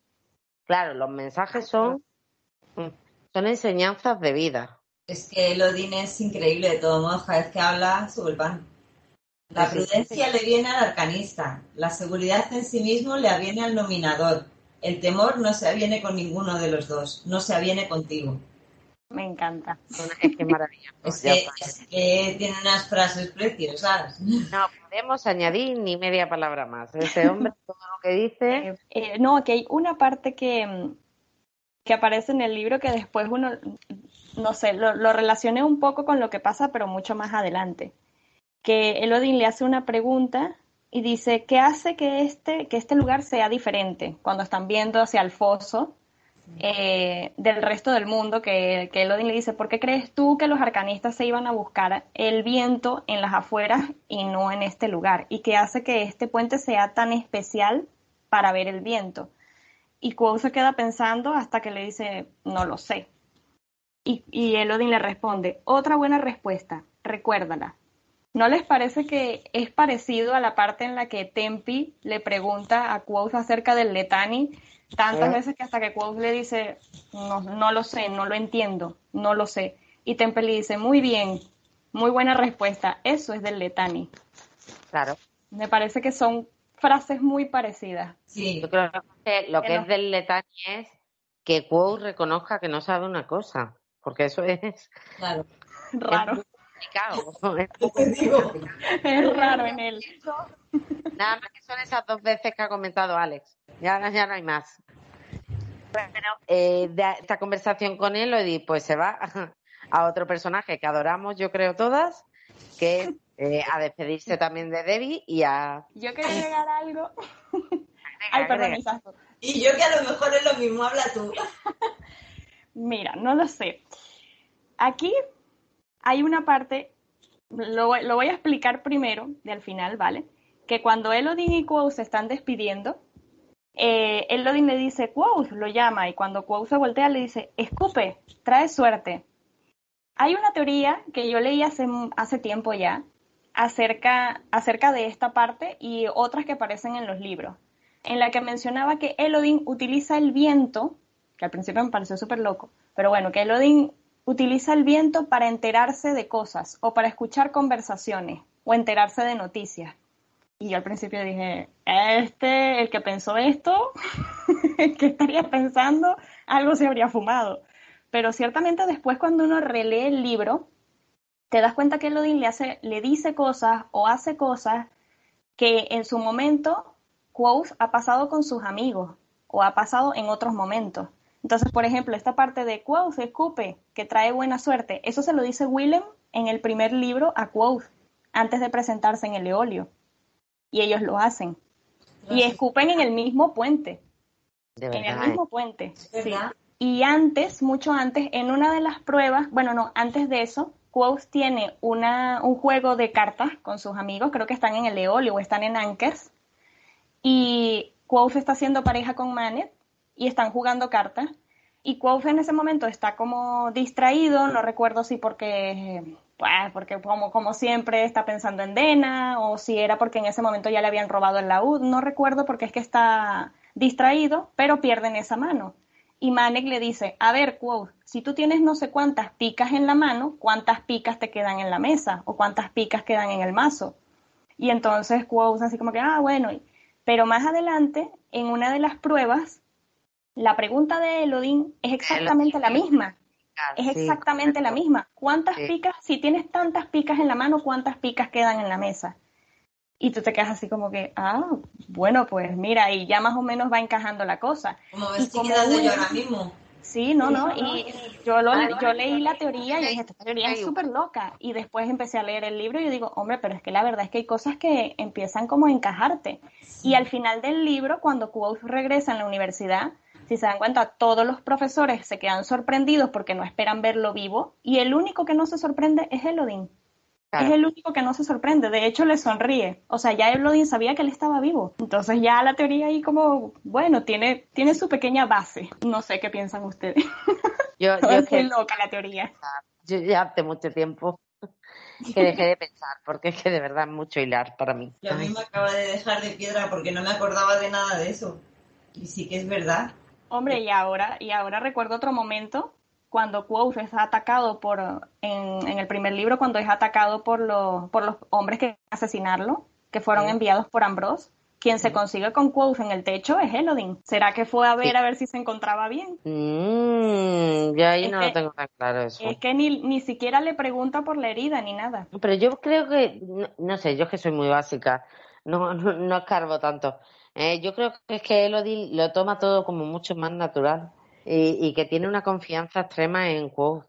claro, los mensajes son, son enseñanzas de vida. Es que Elodin es increíble de todo modo, cada vez que habla sube el pan. La prudencia le viene al arcanista, la seguridad en sí mismo le aviene al nominador, el temor no se aviene con ninguno de los dos, no se aviene contigo. Me encanta. Es que maravilla. es, que, tiene unas frases preciosas. No podemos añadir ni media palabra más. Ese hombre, todo lo que dice. Eh, eh, no, que hay una parte que, que aparece en el libro que después uno, no sé, lo, lo relacioné un poco con lo que pasa, pero mucho más adelante que Elodin le hace una pregunta y dice, ¿qué hace que este, que este lugar sea diferente? Cuando están viendo hacia el foso eh, del resto del mundo, que, que Elodin le dice, ¿por qué crees tú que los arcanistas se iban a buscar el viento en las afueras y no en este lugar? ¿Y qué hace que este puente sea tan especial para ver el viento? Y Quo se queda pensando hasta que le dice, no lo sé. Y, y Elodin le responde, otra buena respuesta, recuérdala, ¿No les parece que es parecido a la parte en la que Tempi le pregunta a Quoth acerca del Letani tantas eh. veces que hasta que Quoth le dice, no, no lo sé, no lo entiendo, no lo sé. Y Tempi le dice, muy bien, muy buena respuesta, eso es del Letani. Claro. Me parece que son frases muy parecidas. Sí. Yo creo que lo que, es del Letani es que Quoth reconozca que no sabe una cosa, porque eso es... Claro. Raro. Es raro en él. Nada más que son esas dos veces que ha comentado Alex. Ya, ya no hay más. Bueno, eh, de esta conversación con él, Lodi, pues se va a otro personaje que adoramos, yo creo todas, que es eh, a despedirse también de Debbie y a... Yo quería agregar algo. Ay, perdón, Y yo que a lo mejor es lo mismo, habla tú. Mira, no lo sé. Aquí hay una parte, lo, voy a explicar primero, de al final, ¿vale? Que cuando Elodin y Quo se están despidiendo, eh, Elodin le dice, Quo, lo llama, y cuando Quo se voltea le dice, escupe, trae suerte. Hay una teoría que yo leí hace, hace tiempo ya acerca, acerca de esta parte y otras que aparecen en los libros, en la que mencionaba que Elodin utiliza el viento, que al principio me pareció súper loco, pero bueno, que Elodin utiliza el viento para enterarse de cosas o para escuchar conversaciones o enterarse de noticias. Y yo al principio dije, este, el que pensó esto, ¿qué estaría pensando? Algo se habría fumado. Pero ciertamente después cuando uno relee el libro, te das cuenta que Elodin le, hace, le dice cosas o hace cosas que en su momento Quoth ha pasado con sus amigos o ha pasado en otros momentos. Entonces, por ejemplo, esta parte de Quoth, escupe, que trae buena suerte, eso se lo dice Willem en el primer libro a Quoth, antes de presentarse en el Eolio. Y ellos lo hacen. Y escupen en el mismo puente. en el mismo puente. Sí. Y antes, mucho antes, en una de las pruebas, bueno, no, antes de eso, Quoth tiene una, un juego de cartas con sus amigos, creo que están en el Eolio o están en Ankers. Y Quoth está haciendo pareja con Manet y están jugando cartas. Y Quoth en ese momento está como distraído, no recuerdo si porque, pues, porque como, como siempre está pensando en Dena o si era porque en ese momento ya le habían robado el laúd, no recuerdo porque es que está distraído, pero pierden esa mano. Y Manek le dice, a ver, Quoth, si tú tienes no sé cuántas picas en la mano, ¿cuántas picas te quedan en la mesa? ¿O cuántas picas quedan en el mazo? Y entonces Quoth así como que, ah, bueno, pero más adelante, en una de las pruebas, la pregunta de Elodín es exactamente la misma. Es exactamente la misma. ¿Cuántas picas, si tienes tantas picas en la mano, cuántas picas quedan en la mesa? Y tú te quedas así como que, ah, bueno, pues mira, y ya más o menos va encajando la cosa. Como ves, estoy quedando yo ahora mismo. Sí, no, no, y yo, lo, yo leí la teoría y dije, esta teoría es súper loca. Y después empecé a leer el libro y yo digo, hombre, pero es que la verdad es que hay cosas que empiezan como a encajarte. Y al final del libro, cuando Quoth regresa en la universidad, si se dan cuenta, todos los profesores se quedan sorprendidos porque no esperan verlo vivo y el único que no se sorprende es Elodin. Es el único que no se sorprende, de hecho le sonríe. O sea, ya Elodin sabía que él estaba vivo. Entonces ya la teoría ahí como, bueno, tiene, tiene su pequeña base. No sé qué piensan ustedes. Yo, yo Estoy loca la teoría. Yo ya hace mucho tiempo que dejé de pensar, porque es que de verdad es mucho hilar para mí. Y a mí me acaba de dejar de piedra porque no me acordaba de nada de eso. Y sí que es verdad. Hombre, y ahora, y ahora recuerdo otro momento cuando Quoth es atacado por, en, el primer libro, cuando es atacado por, los por los hombres que asesinarlo, que fueron enviados por Ambrose, quien se consigue con Quoth en el techo es Elodin. ¿Será que fue a ver a ver si se encontraba bien? Mm, yo ahí no lo tengo tan claro eso. Es que ni, ni siquiera le pregunta por la herida ni nada. Pero yo creo que, no, sé, yo es que soy muy básica, no, no, no escarbo tanto. Eh, yo creo que es que Elodin lo toma todo como mucho más natural y, que tiene una confianza extrema en Quoth.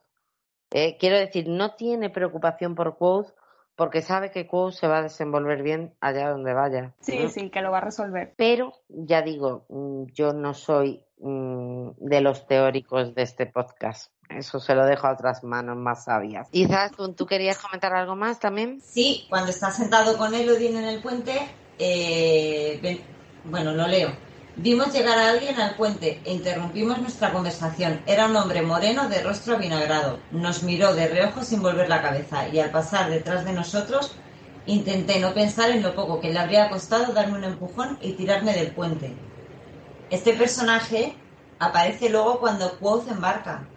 Eh, quiero decir, no tiene preocupación por Quoth porque sabe que Quoth se va a desenvolver bien allá donde vaya. Sí, sí, que lo va a resolver. Pero, ya digo, mm, yo no soy mm, de los teóricos de este podcast. Eso se lo dejo a otras manos más sabias. Quizás ¿tú, querías comentar algo más también? Sí, cuando está sentado con Elodin en el puente, eh, bueno, lo leo. Vimos llegar a alguien al puente e interrumpimos nuestra conversación. Era un hombre moreno de rostro avinagrado. Nos miró de reojo sin volver la cabeza y al pasar detrás de nosotros intenté no pensar en lo poco que le habría costado darme un empujón y tirarme del puente. Este personaje aparece luego cuando Quoth embarca.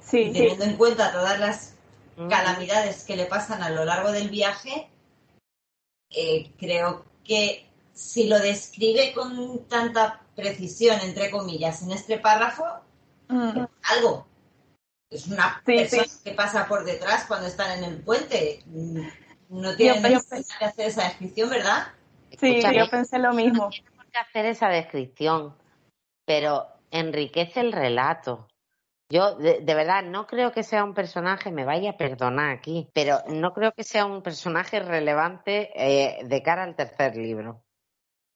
Sí, teniendo en cuenta todas las mm. calamidades que le pasan a lo largo del viaje, eh, creo que si lo describe con tanta precisión, entre comillas, en este párrafo, mm. algo. Es una persona que pasa por detrás cuando están en el puente. No tiene que hacer esa descripción, ¿verdad? Sí, yo pensé lo mismo. No tiene por qué hacer esa descripción, pero enriquece el relato. Yo, de, verdad, no creo que sea un personaje, me vaya a perdonar aquí, pero no creo que sea un personaje relevante eh, de cara al tercer libro.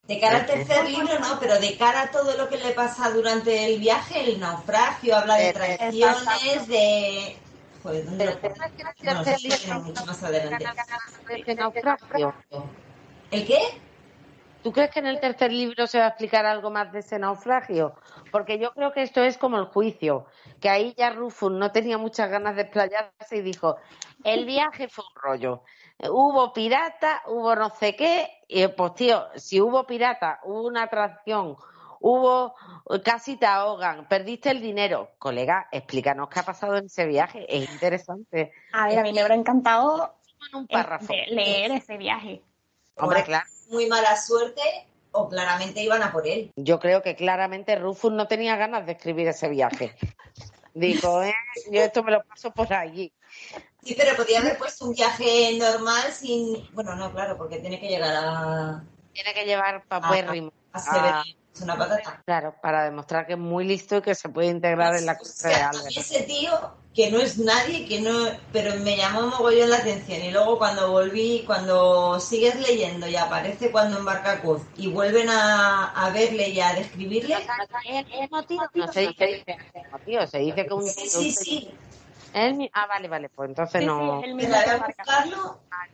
De cara al tercer libro, no, pero de cara a todo lo que le pasa durante el viaje, el naufragio, habla de traiciones, de... Joder, ¿dónde lo pone? No, eso mucho más adelante. ¿El qué? ¿Tú crees que en el tercer libro se va a explicar algo más de ese naufragio? Porque yo creo que esto es como el juicio, que ahí ya Rufus no tenía muchas ganas de explayarse y dijo, el viaje fue un rollo hubo pirata, hubo no sé qué, pues tío, si hubo pirata, hubo una atracción, hubo casi te ahogan, perdiste el dinero. Colega, explícanos qué ha pasado en ese viaje, es interesante. A ver, a mí me habrá encantado leer ese viaje. Hombre, claro. Muy mala suerte o claramente iban a por él. Yo creo que claramente Rufus no tenía ganas de escribir ese viaje. Digo, eh, yo esto me lo paso por allí. Sí, pero podía haber puesto un viaje normal sin. Bueno, no, claro, porque tiene que llegar a. Tiene que llevar papuérrimo. A, a, a una patata. Claro, para demostrar que es muy listo y que se puede integrar en la cosa real. Ese tío, que no es nadie, que no. Pero me llamó mogollón la atención. Y luego cuando volví, cuando sigues leyendo y aparece cuando embarca Kuz y vuelven a, a verle y a describirle. No se dice, se dice que un. Sí, sí, sí ah, vale, vale, pues entonces no.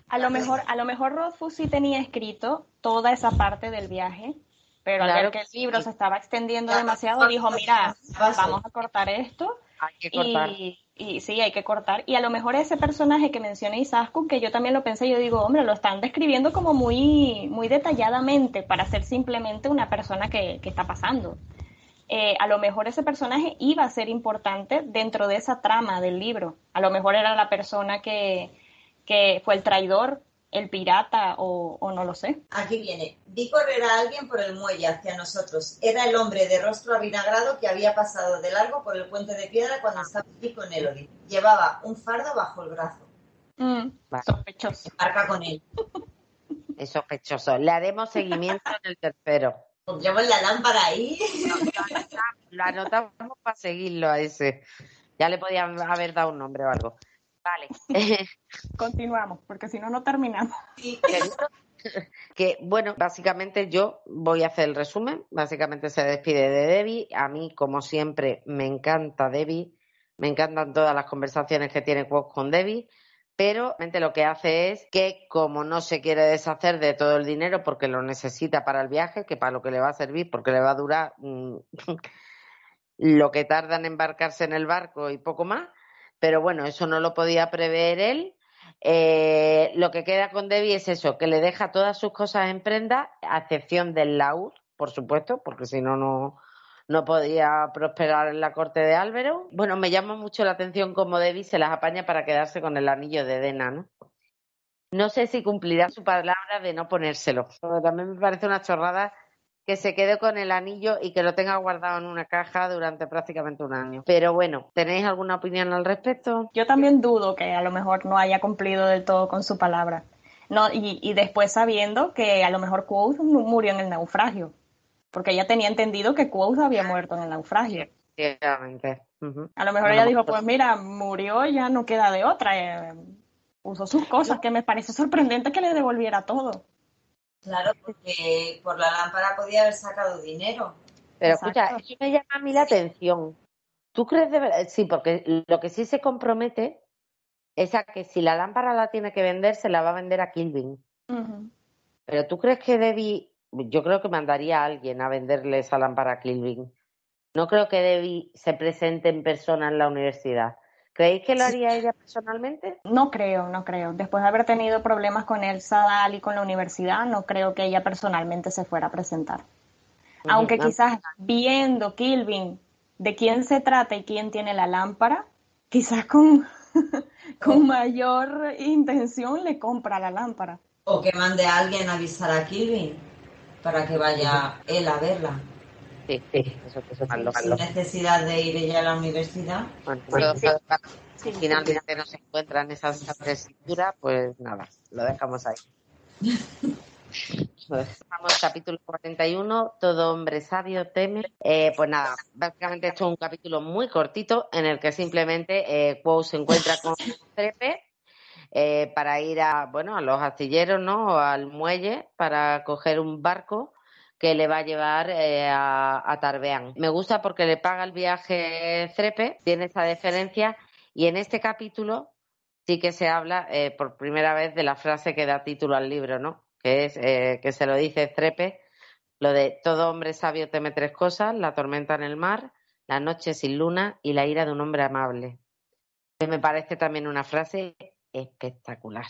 a lo mejor, a lo mejor Rothfuss sí tenía escrito toda esa parte del viaje, pero al ver que el libro se estaba extendiendo demasiado, dijo, mira, vamos a cortar esto. Hay que cortar. Y, sí, hay que cortar. Y a lo mejor ese personaje que menciona Isaskun, que yo también lo pensé, yo digo, hombre, lo están describiendo como muy, muy detalladamente para ser simplemente una persona que, que está pasando. Eh, a lo mejor ese personaje iba a ser importante dentro de esa trama del libro. A lo mejor era la persona que, fue el traidor, el pirata o, no lo sé. Aquí viene. Vi correr a alguien por el muelle hacia nosotros. Era el hombre de rostro avinagrado que había pasado de largo por el puente de piedra cuando estaba aquí con Elodie. Llevaba un fardo bajo el brazo. Mm, sospechoso. Marca con él. Es sospechoso. Le haremos seguimiento en el tercero. Pondremos la lámpara ahí. La anotamos para seguirlo a ese. Ya le podían haber dado un nombre o algo. Vale. Continuamos, porque si no, no terminamos. que bueno, básicamente yo voy a hacer el resumen. Básicamente se despide de Debbie. A mí, como siempre, me encanta Debbie. Me encantan todas las conversaciones que tiene Quox con Debbie. Pero lo que hace es que, como no se quiere deshacer de todo el dinero porque lo necesita para el viaje, que para lo que le va a servir, porque le va a durar mm, lo que tarda en embarcarse en el barco y poco más, pero bueno, eso no lo podía prever él eh, lo que queda con Debbie es eso, que le deja todas sus cosas en prenda, a excepción del laúd, por supuesto, porque si no, no podía prosperar en la corte de Álvaro. Bueno, me llama mucho la atención cómo Debbie se las apaña para quedarse con el anillo de Dena, ¿no? No sé si cumplirá su palabra de no ponérselo. también me parece una chorrada que se quede con el anillo y que lo tenga guardado en una caja durante prácticamente un año. Pero bueno, ¿tenéis alguna opinión al respecto? Yo también dudo que a lo mejor no haya cumplido del todo con su palabra. No, y, después sabiendo que a lo mejor Quoth murió en el naufragio, porque ella tenía entendido que Quoth había muerto en el naufragio. Efectivamente. A lo mejor ella dijo, pues mira, murió, ya no queda de otra. Eh, usó sus cosas, que me parece sorprendente que le devolviera todo. Claro, porque por la lámpara podía haber sacado dinero. Pero escucha, eso me llama a mí la atención. ¿Tú crees de verdad? Sí, porque lo que sí se compromete es a que si la lámpara la tiene que vender, se la va a vender a Kilvin. Pero ¿tú crees que Debbie, yo creo que mandaría a alguien a venderle esa lámpara a Kilvin? No creo que Debbie se presente en persona en la universidad. ¿Creéis que lo haría ella personalmente? No creo, no creo. Después de haber tenido problemas con el Sadal y con la universidad, no creo que ella personalmente se fuera a presentar. Aunque ah. quizás viendo Kilvin de quién se trata y quién tiene la lámpara, quizás con, con mayor intención le compra la lámpara. O que mande a alguien a avisar a Kilvin para que vaya él a verla. Sí, sí, eso, eso Sin necesidad de ir ella a la universidad. Bueno, si finalmente no se encuentran esas escritura, pues nada, lo dejamos ahí. Vamos, capítulo 41, todo hombre sabio teme. Eh, pues nada, básicamente esto es un capítulo muy cortito en el que simplemente eh, se encuentra con Trepe eh, para ir a, bueno, a los astilleros, ¿no? O al muelle para coger un barco que le va a llevar eh, a, Tarbeán. Me gusta porque le paga el viaje Trepe, tiene esa deferencia y en este capítulo sí que se habla eh, por primera vez de la frase que da título al libro, ¿no? Que es eh, que se lo dice Trepe, lo de todo hombre sabio teme tres cosas, la tormenta en el mar, la noche sin luna y la ira de un hombre amable. Me parece también una frase espectacular.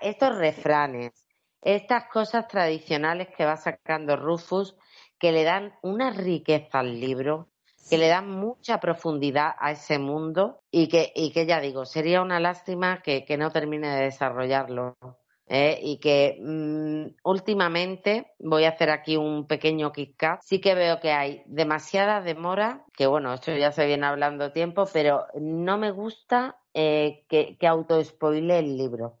estos refranes, estas cosas tradicionales que va sacando Rufus, que le dan una riqueza al libro, que le dan mucha profundidad a ese mundo y que, y que ya digo, sería una lástima que, no termine de desarrollarlo. ¿eh? y que mm, últimamente voy a hacer aquí un pequeño kick Sí que veo que hay demasiada demora, que bueno, esto ya se viene hablando tiempo, pero no me gusta eh, que, que auto-spoile el libro.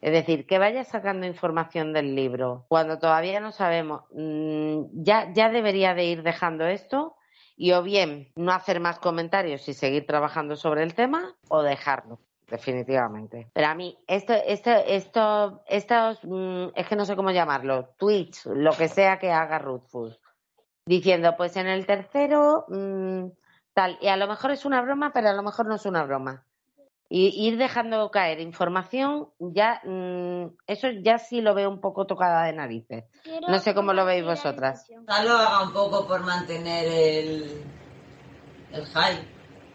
Es decir, que vaya sacando información del libro cuando todavía no sabemos, mm, ya, ya debería de ir dejando esto y o bien no hacer más comentarios y seguir trabajando sobre el tema o dejarlo definitivamente. Pero a mí, esto, esto, esto, estos, mm, es que no sé cómo llamarlo, tweets, lo que sea que haga Ruthfus, diciendo, pues en el tercero, mm, tal, y a lo mejor es una broma, pero a lo mejor no es una broma. Y ir dejando caer información, ya mm, eso ya sí lo veo un poco tocada de narices. no sé cómo lo veis vosotras. Ya lo haga un poco por mantener el, el hype,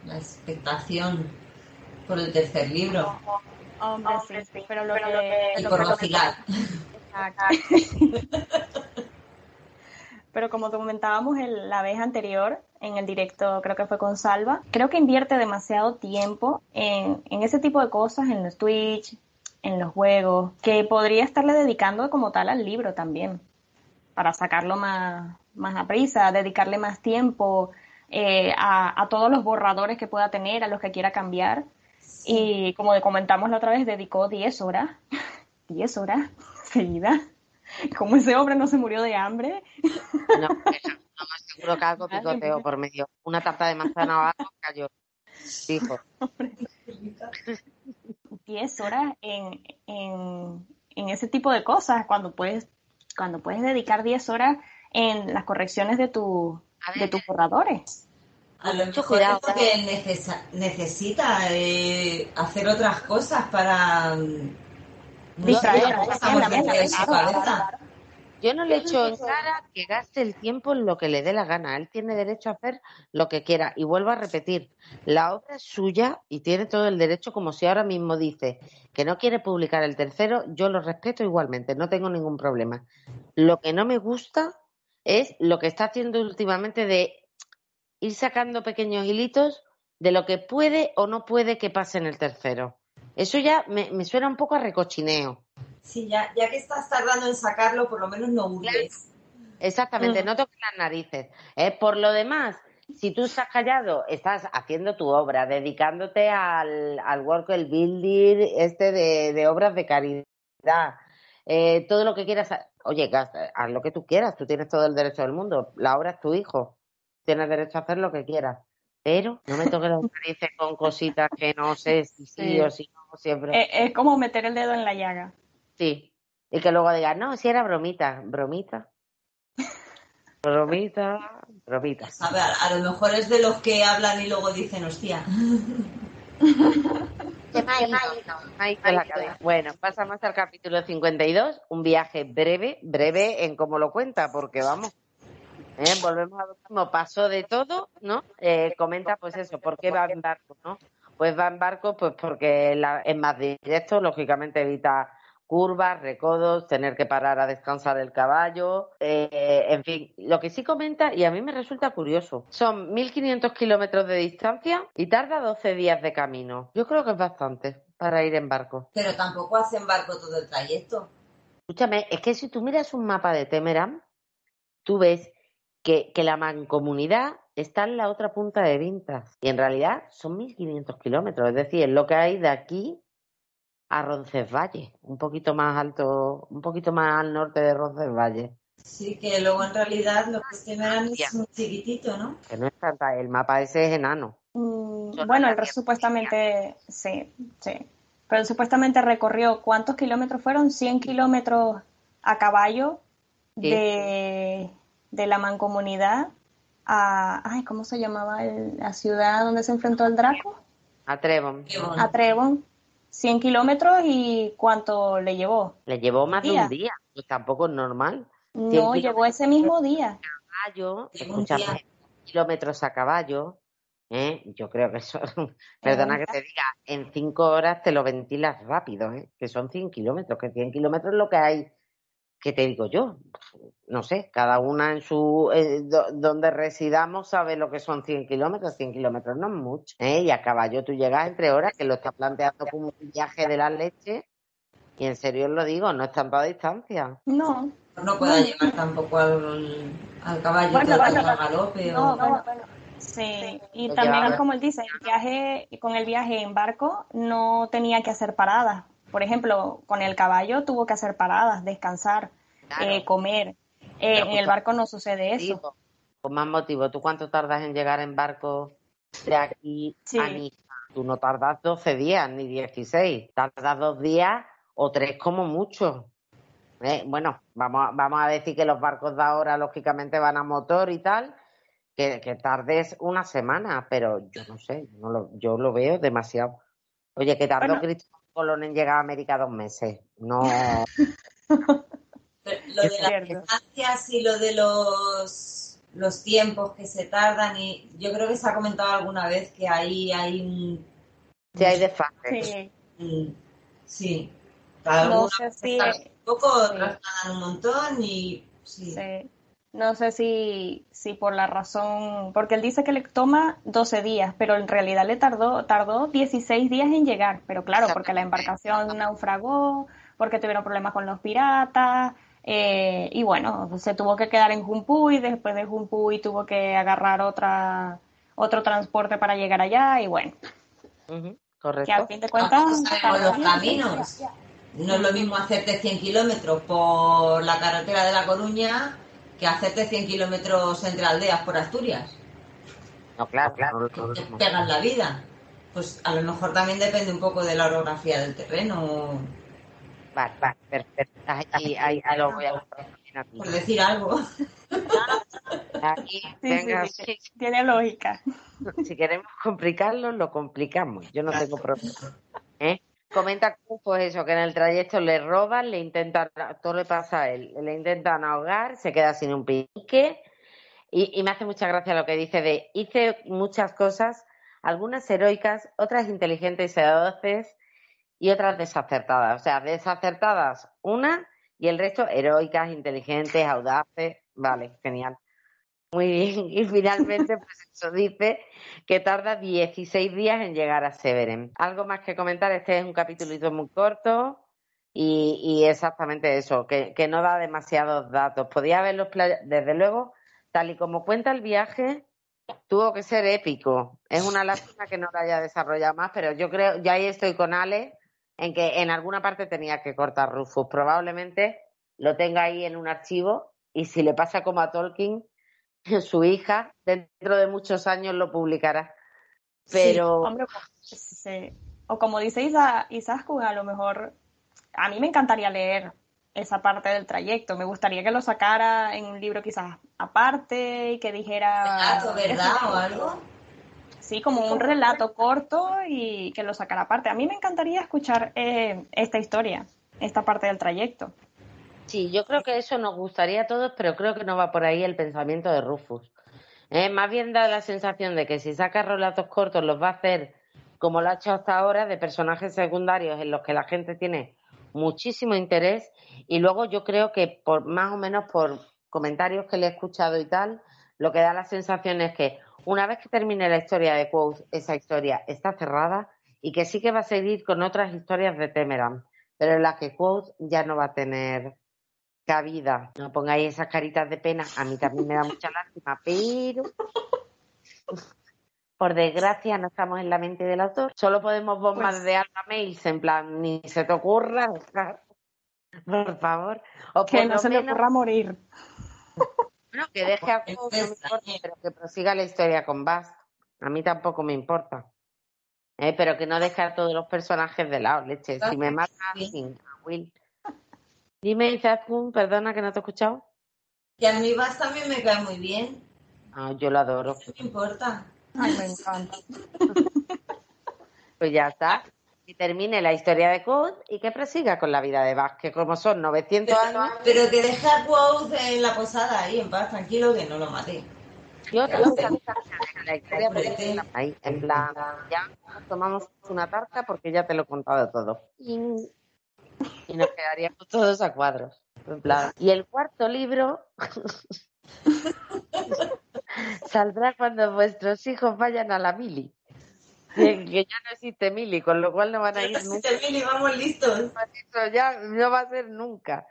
la expectación por el tercer libro. Hombre, sí, pero lo que, y por vacilar. pero como comentábamos en la vez anterior, en el directo, creo que fue con Salva, creo que invierte demasiado tiempo en, ese tipo de cosas, en los Twitch, en los juegos, que podría estarle dedicando como tal al libro también, para sacarlo más, más a prisa, dedicarle más tiempo eh, a, todos los borradores que pueda tener, a los que quiera cambiar. Y como comentamos la otra vez, dedicó 10 horas, 10 horas seguidas. Como ese hombre no se murió de hambre. No, seguro que algo picoteo por medio. Una tarta de manzana o algo cayó. Fijo. Diez horas en, en, en ese tipo de cosas, cuando puedes, cuando puedes dedicar 10 horas en las correcciones de, tu, de tus borradores. A lo mejor es porque necesita eh, hacer otras cosas para distraer Yo no le echo en cara que gaste el tiempo en lo que le dé la gana. Él tiene derecho a hacer lo que quiera. Y vuelvo a repetir, la obra es suya y tiene todo el derecho, como si ahora mismo dice que no quiere publicar el tercero, yo lo respeto igualmente, no tengo ningún problema. Lo que no me gusta es lo que está haciendo últimamente de ir sacando pequeños hilitos de lo que puede o no puede que pase en el tercero. Eso ya me, suena un poco a recochineo. Sí, ya, ya que estás tardando en sacarlo, por lo menos no hurgues. Exactamente, mm. no toques las narices. Eh, por lo demás, si tú estás callado, estás haciendo tu obra, dedicándote al, al work, el building este de, obras de caridad, eh, todo lo que quieras. Oye, haz lo que tú quieras, tú tienes todo el derecho del mundo. La obra es tu hijo tienes derecho a hacer lo que quieras. Pero no me toques las narices con cositas que no sé si sí, o si no, siempre. Es, es, como meter el dedo en la llaga. Sí. Y que luego digas, no, si era bromita, bromita. Bromita, bromita. A ver, a lo mejor es de los que hablan y luego dicen, hostia. Bueno, pasamos al capítulo 52, un viaje breve, breve en cómo lo cuenta, porque vamos, ¿eh? volvemos a lo mismo, pasó de todo, ¿no? Eh, comenta pues eso, ¿por qué va en barco, no? Pues va en barco pues porque es más directo, lógicamente evita curvas, recodos, tener que parar a descansar el caballo, eh, en fin, lo que sí comenta y a mí me resulta curioso, son 1.500 kilómetros de distancia y tarda 12 días de camino. Yo creo que es bastante para ir en barco. Pero tampoco hace en barco todo el trayecto. Escúchame, es que si tú miras un mapa de Temeram, tú ves que, la mancomunidad está en la otra punta de Vintas y en realidad son 1.500 kilómetros, es decir, es lo que hay de aquí a Roncesvalles, un poquito más alto, un poquito más al norte de Roncesvalles. Sí, que luego en realidad lo que es es muy chiquitito, ¿no? Que no es tanta, el mapa ese es enano. Mm, bueno, el supuestamente, sí, sí. Pero supuestamente recorrió, ¿cuántos kilómetros fueron? 100 kilómetros a caballo de de la mancomunidad a, ay, ¿cómo se llamaba la ciudad donde se enfrentó el Draco? A Trevon. A Trevon. 100 kilómetros y ¿cuánto le llevó? Le llevó más de un día, pues tampoco es normal. No, llegó ese mismo día. Caballo, escúchame, kilómetros a caballo, ¿eh? yo creo que eso, perdona que te diga, en cinco horas te lo ventilas rápido, ¿eh? que son 100 kilómetros, que 100 kilómetros es lo que hay ¿qué te digo yo? No sé, cada una en su, eh, donde residamos sabe lo que son 100 kilómetros, 100 kilómetros no es mucho, ¿eh? y a caballo tú llegas entre horas, que lo estás planteando como un viaje de la leche, y en serio os lo digo, no es tanta distancia. No. No pueda llegar tampoco al, caballo bueno, galope no, Sí, y también como él dice, el viaje, con el viaje en barco no tenía que hacer paradas, por ejemplo, con el caballo tuvo que hacer paradas, descansar, eh, comer. Eh, en el barco no sucede eso. Con más motivo, ¿tú cuánto tardas en llegar en barco de aquí a Niza? Tú no tardas 12 días ni 16, tardas dos días o tres como mucho. Eh, bueno, vamos, vamos a decir que los barcos de ahora lógicamente van a motor y tal, que, tardes una semana, pero yo no sé, yo, lo, yo lo veo demasiado. Oye, que tardó Colón en llegar a América dos meses. No. lo de las distancias y lo de los, los tiempos que se tardan, y yo creo que se ha comentado alguna vez que ahí hay un. Sí, hay desfase. Sí. sí. Cada no sé si... un poco, otras un montón y. sí. No sé si, si por la razón, porque él dice que le toma 12 días, pero en realidad le tardó, tardó 16 días en llegar, pero claro, porque la embarcación naufragó, porque tuvieron problemas con los piratas, eh, y bueno, se tuvo que quedar en Jumpuy, después de Jumpuy tuvo que agarrar otra, otro transporte para llegar allá, y bueno. correcto. Que al fin de cuentas... los caminos. No es lo mismo hacerte 100 kilómetros por la carretera de La Coruña que hacerte 100 kilómetros entre aldeas por Asturias. No, claro, claro. Te pegas la vida. Pues a lo mejor también depende un poco de la orografía del terreno. Vale, vale, perfecto. Ahí, ahí, ahí lo voy a Por decir algo. Aquí, venga, tiene lógica. Si queremos complicarlo, lo complicamos. Yo no tengo problema. ¿Eh? Comenta pues eso, que en el trayecto le roban, le intentan, todo le pasa a él, le intentan ahogar, se queda sin un pique. Y, y me hace mucha gracia lo que dice de hice muchas cosas, algunas heroicas, otras inteligentes y seduces y otras desacertadas. O sea, desacertadas una y el resto heroicas, inteligentes, audaces. Vale, genial. Muy bien. Y finalmente, pues eso dice que tarda 16 días en llegar a Severen. Algo más que comentar, este es un capítulo muy corto y, exactamente eso, que, no da demasiados datos. Podía haberlos, desde luego, tal y como cuenta el viaje, tuvo que ser épico. Es una lástima que no lo haya desarrollado más, pero yo creo, ya ahí estoy con Ale, en que en alguna parte tenía que cortar Rufus. Probablemente lo tenga ahí en un archivo y si le pasa como a Tolkien, su hija dentro de muchos años lo publicará. Pero. Pues, o como dice Isa, a lo mejor a mí me encantaría leer esa parte del trayecto. Me gustaría que lo sacara en un libro quizás aparte y que dijera. ¿verdad? O algo. Sí, como un relato corto y que lo sacara aparte. A mí me encantaría escuchar eh, esta historia, esta parte del trayecto. Sí, yo creo que eso nos gustaría a todos, pero creo que no va por ahí el pensamiento de Rufus. Eh, más bien da la sensación de que si saca relatos cortos los va a hacer como lo ha hecho hasta ahora, de personajes secundarios en los que la gente tiene muchísimo interés. Y luego yo creo que por más o menos por comentarios que le he escuchado y tal, lo que da la sensación es que una vez que termine la historia de Quoth, esa historia está cerrada y que sí que va a seguir con otras historias de Temeran, pero en las que Quoth ya no va a tener cabida. No pongáis esas caritas de pena. A mí también me da mucha lástima, pero por desgracia no estamos en la mente del autor. Solo podemos bombardear pues... mails en plan, ni se te ocurra Por favor. O que no se le ocurra morir. Bueno, que deje a pero que prosiga la historia con Bast. A mí tampoco me importa. Eh, pero que no deje a todos los personajes de lado, leche. Si me mata a Will, Dime, Izaskun, perdona que no te he escuchado. Que a mí Vas también me cae muy bien. Ah, yo lo adoro. No me importa. Ay, me encanta. pues ya está. Y termine la historia de Code y que prosiga con la vida de Vas, que como son 900 años. Pero que deje a Code en la posada ahí, en paz, tranquilo, que no lo mate. Yo te la historia ahí, en plan, ya tomamos una tarta porque ya te lo he contado todo y nos quedaríamos todos a cuadros. Y el cuarto libro saldrá cuando vuestros hijos vayan a la mili. Que, ya no existe mili, con lo cual no van a ir no nunca. Mili, vamos listos. Eso ya no va a ser nunca.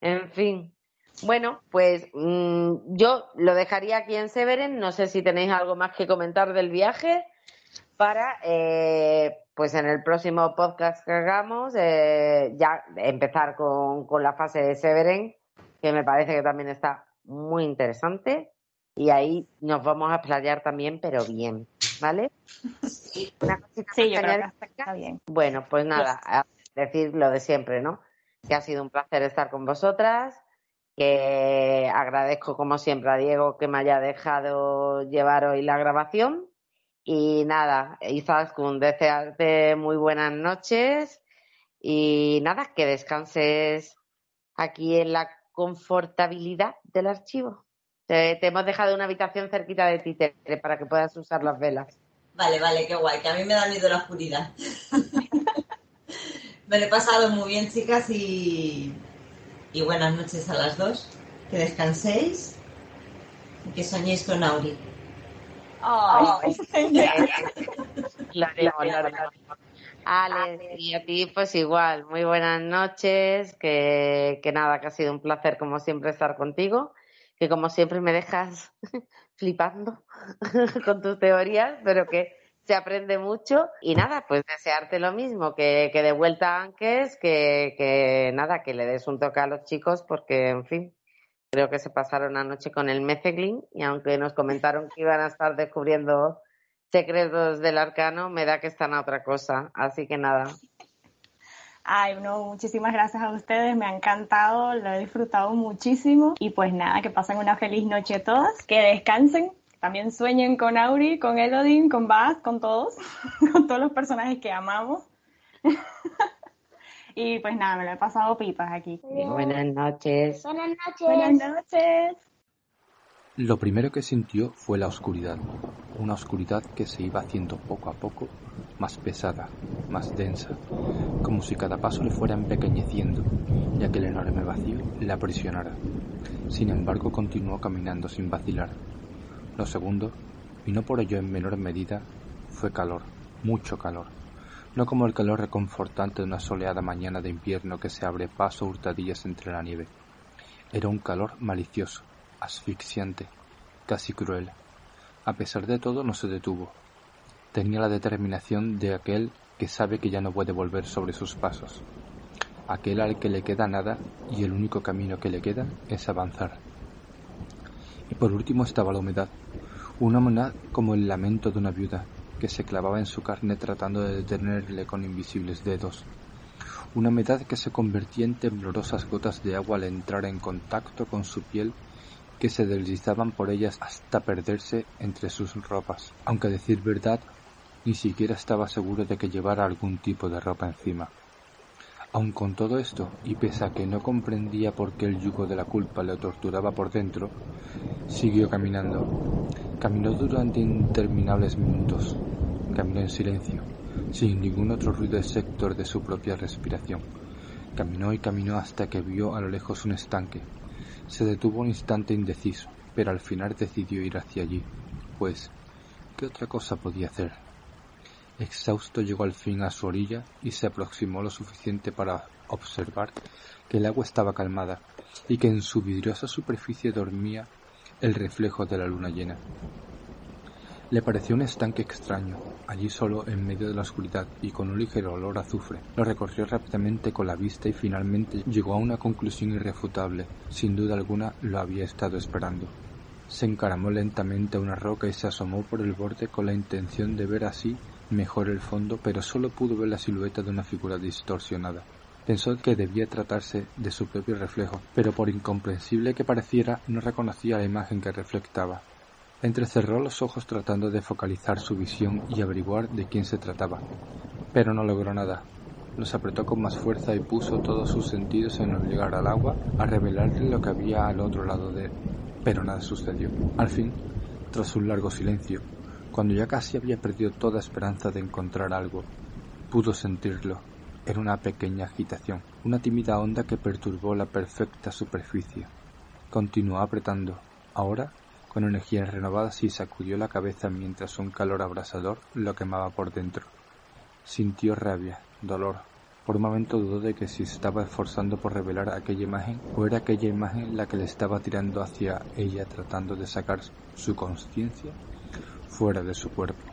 En fin. Bueno, pues mm, yo lo dejaría aquí en Severen. No sé si tenéis algo más que comentar del viaje para eh, pues en el próximo podcast que hagamos eh, ya empezar con, la fase de Severen, que me parece que también está muy interesante. Y ahí nos vamos a explayar también, pero bien, ¿vale? Una cosita sí, yo creo que está bien. Bueno, pues nada, decir lo de siempre, ¿no? Que ha sido un placer estar con vosotras, que agradezco como siempre a Diego que me haya dejado llevar hoy la grabación y nada, Izaskun, desearte muy buenas noches y nada, que descanses aquí en la confortabilidad del archivo. Te, hemos dejado una habitación cerquita de ti, para que puedas usar las velas. Vale, vale, qué guay, que a mí me da miedo la oscuridad. me lo he pasado muy bien, chicas, y, y buenas noches a las dos. Que descanséis y que soñéis con Auri. Ay, Ale, y a ti pues igual, muy buenas noches, que, que nada, que ha sido un placer como siempre estar contigo, que como siempre me dejas flipando con tus teorías, pero que se aprende mucho. Y nada, pues desearte lo mismo, que, que de vuelta a Anques, que, que nada, que le des un toque a los chicos porque, en fin, creo que se pasaron anoche con el Meceglin y aunque nos comentaron que iban a estar descubriendo secretos del arcano, me da que están a otra cosa. Así que nada. Ay, no, muchísimas gracias a ustedes, me ha encantado, lo he disfrutado muchísimo y pues nada, que pasen una feliz noche todas, que descansen, también sueñen con Auri, con Elodin, con Baz, con todos, con todos los personajes que amamos. y pues nada, me lo he pasado pipas aquí. Buenas noches. Buenas noches. Buenas noches. Lo primero que sintió fue la oscuridad, una oscuridad que se iba haciendo poco a poco más pesada, más densa, como si cada paso le fuera empequeñeciendo y aquel enorme vacío la aprisionara. Sin embargo, continuó caminando sin vacilar. Lo segundo, y no por ello en menor medida, fue calor, mucho calor. No como el calor reconfortante de una soleada mañana de invierno que se abre paso hurtadillas entre la nieve. Era un calor malicioso, asfixiante, casi cruel. A pesar de todo no se detuvo. Tenía la determinación de aquel que sabe que ya no puede volver sobre sus pasos. Aquel al que le queda nada y el único camino que le queda es avanzar. Y por último estaba la humedad, una humedad como el lamento de una viuda que se clavaba en su carne tratando de detenerle con invisibles dedos. Una humedad que se convertía en temblorosas gotas de agua al entrar en contacto con su piel que se deslizaban por ellas hasta perderse entre sus ropas. Aunque a decir verdad, ni siquiera estaba seguro de que llevara algún tipo de ropa encima. Aun con todo esto, y pese a que no comprendía por qué el yugo de la culpa le torturaba por dentro, siguió caminando. Caminó durante interminables minutos. Caminó en silencio, sin ningún otro ruido excepto de su propia respiración. Caminó y caminó hasta que vio a lo lejos un estanque, se detuvo un instante indeciso, pero al final decidió ir hacia allí, pues, ¿qué otra cosa podía hacer? Exhausto llegó al fin a su orilla y se aproximó lo suficiente para observar que el agua estaba calmada y que en su vidriosa superficie dormía el reflejo de la luna llena. Le pareció un estanque extraño, allí solo en medio de la oscuridad y con un ligero olor a azufre. Lo recorrió rápidamente con la vista y finalmente llegó a una conclusión irrefutable. Sin duda alguna lo había estado esperando. Se encaramó lentamente a una roca y se asomó por el borde con la intención de ver así mejor el fondo, pero solo pudo ver la silueta de una figura distorsionada. Pensó que debía tratarse de su propio reflejo, pero por incomprensible que pareciera, no reconocía la imagen que reflectaba. Entrecerró los ojos tratando de focalizar su visión y averiguar de quién se trataba, pero no logró nada. Los apretó con más fuerza y puso todos sus sentidos en obligar al agua a revelarle lo que había al otro lado de él. Pero nada sucedió. Al fin, tras un largo silencio, cuando ya casi había perdido toda esperanza de encontrar algo, pudo sentirlo. Era una pequeña agitación, una tímida onda que perturbó la perfecta superficie. Continuó apretando. Ahora con energías renovadas y sacudió la cabeza mientras un calor abrasador lo quemaba por dentro. Sintió rabia, dolor. Por un momento dudó de que si estaba esforzando por revelar aquella imagen o era aquella imagen la que le estaba tirando hacia ella tratando de sacar su conciencia fuera de su cuerpo.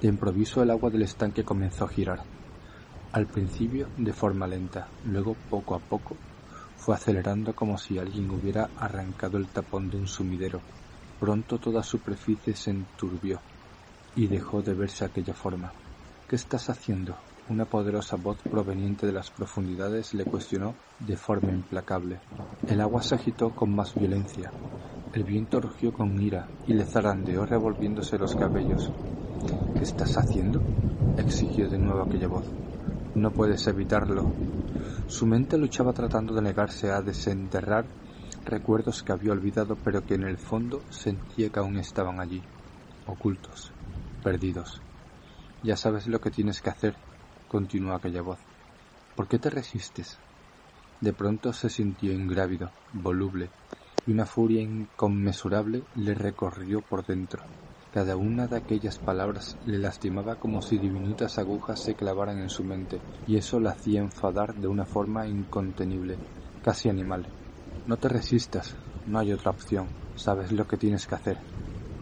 De improviso el agua del estanque comenzó a girar. Al principio de forma lenta, luego poco a poco fue acelerando como si alguien hubiera arrancado el tapón de un sumidero Pronto toda superficie se enturbió y dejó de verse aquella forma. ¿Qué estás haciendo? Una poderosa voz proveniente de las profundidades le cuestionó de forma implacable. El agua se agitó con más violencia. El viento rugió con ira y le zarandeó revolviéndose los cabellos. ¿Qué estás haciendo? exigió de nuevo aquella voz. No puedes evitarlo. Su mente luchaba tratando de negarse a desenterrar recuerdos que había olvidado pero que en el fondo sentía que aún estaban allí, ocultos, perdidos. Ya sabes lo que tienes que hacer, continuó aquella voz. ¿Por qué te resistes? De pronto se sintió ingrávido, voluble, y una furia inconmensurable le recorrió por dentro. Cada una de aquellas palabras le lastimaba como si diminutas agujas se clavaran en su mente, y eso la hacía enfadar de una forma incontenible, casi animal. No te resistas, no hay otra opción, sabes lo que tienes que hacer.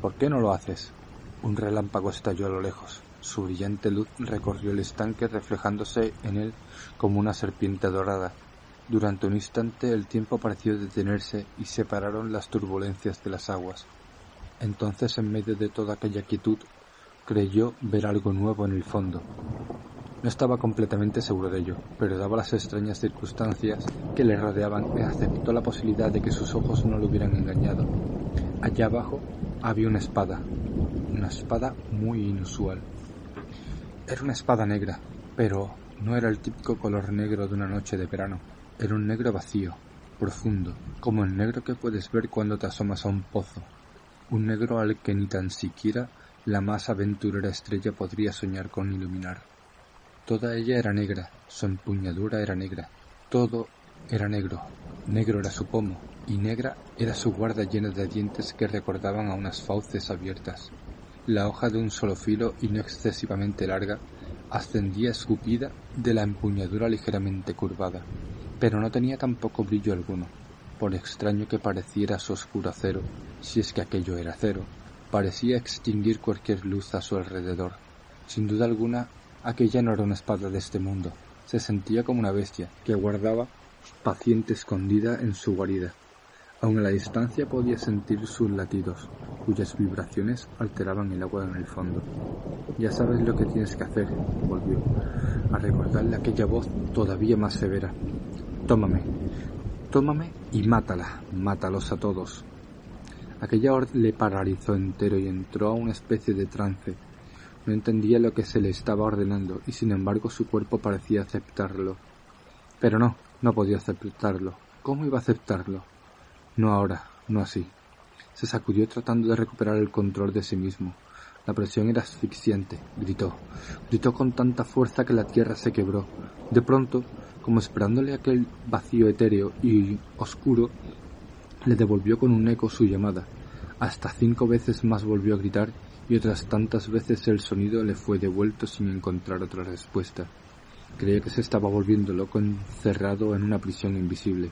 ¿Por qué no lo haces? Un relámpago estalló a lo lejos. Su brillante luz recorrió el estanque reflejándose en él como una serpiente dorada. Durante un instante el tiempo pareció detenerse y separaron las turbulencias de las aguas. Entonces, en medio de toda aquella quietud, creyó ver algo nuevo en el fondo. No estaba completamente seguro de ello, pero daba las extrañas circunstancias que le rodeaban aceptó la posibilidad de que sus ojos no lo hubieran engañado. Allá abajo había una espada, una espada muy inusual. Era una espada negra, pero no era el típico color negro de una noche de verano. Era un negro vacío, profundo, como el negro que puedes ver cuando te asomas a un pozo. Un negro al que ni tan siquiera la más aventurera estrella podría soñar con iluminar. Toda ella era negra, su empuñadura era negra, todo era negro, negro era su pomo, y negra era su guarda llena de dientes que recordaban a unas fauces abiertas. La hoja de un solo filo y no excesivamente larga ascendía escupida de la empuñadura ligeramente curvada, pero no tenía tampoco brillo alguno, por extraño que pareciera su oscuro acero, si es que aquello era acero, parecía extinguir cualquier luz a su alrededor. Sin duda alguna, aquella no era una espada de este mundo, se sentía como una bestia que guardaba paciente escondida en su guarida. Aun a la distancia podía sentir sus latidos, cuyas vibraciones alteraban el agua en el fondo. Ya sabes lo que tienes que hacer, volvió, a recordarle aquella voz todavía más severa. Tómame, tómame y mátala, mátalos a todos. Aquella orden le paralizó entero y entró a una especie de trance. No entendía lo que se le estaba ordenando y sin embargo su cuerpo parecía aceptarlo. Pero no, no podía aceptarlo. ¿Cómo iba a aceptarlo? No ahora, no así. Se sacudió tratando de recuperar el control de sí mismo. La presión era asfixiante. Gritó. Gritó con tanta fuerza que la tierra se quebró. De pronto, como esperándole aquel vacío etéreo y oscuro, le devolvió con un eco su llamada. Hasta cinco veces más volvió a gritar y otras tantas veces el sonido le fue devuelto sin encontrar otra respuesta. Creía que se estaba volviendo loco encerrado en una prisión invisible.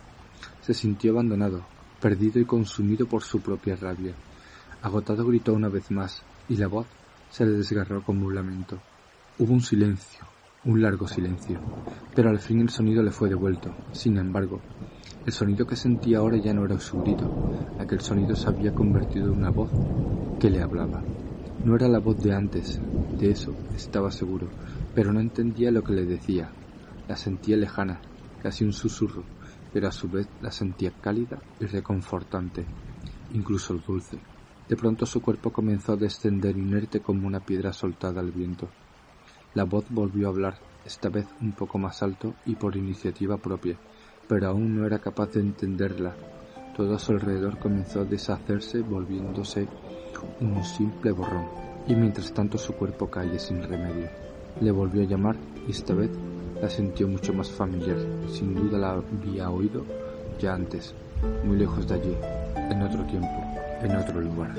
Se sintió abandonado, perdido y consumido por su propia rabia. Agotado gritó una vez más, y la voz se le desgarró como un lamento. Hubo un silencio, un largo silencio, pero al fin el sonido le fue devuelto. Sin embargo, el sonido que sentía ahora ya no era su grito, aquel sonido se había convertido en una voz que le hablaba. No era la voz de antes, de eso estaba seguro, pero no entendía lo que le decía. La sentía lejana, casi un susurro, pero a su vez la sentía cálida y reconfortante, incluso dulce. De pronto su cuerpo comenzó a descender inerte como una piedra soltada al viento. La voz volvió a hablar, esta vez un poco más alto y por iniciativa propia, pero aún no era capaz de entenderla. Todo a su alrededor comenzó a deshacerse volviéndose un simple borrón, y mientras tanto su cuerpo caía sin remedio. Le volvió a llamar y esta vez la sintió mucho más familiar. Sin duda la había oído ya antes, muy lejos de allí, en otro tiempo, en otro lugar.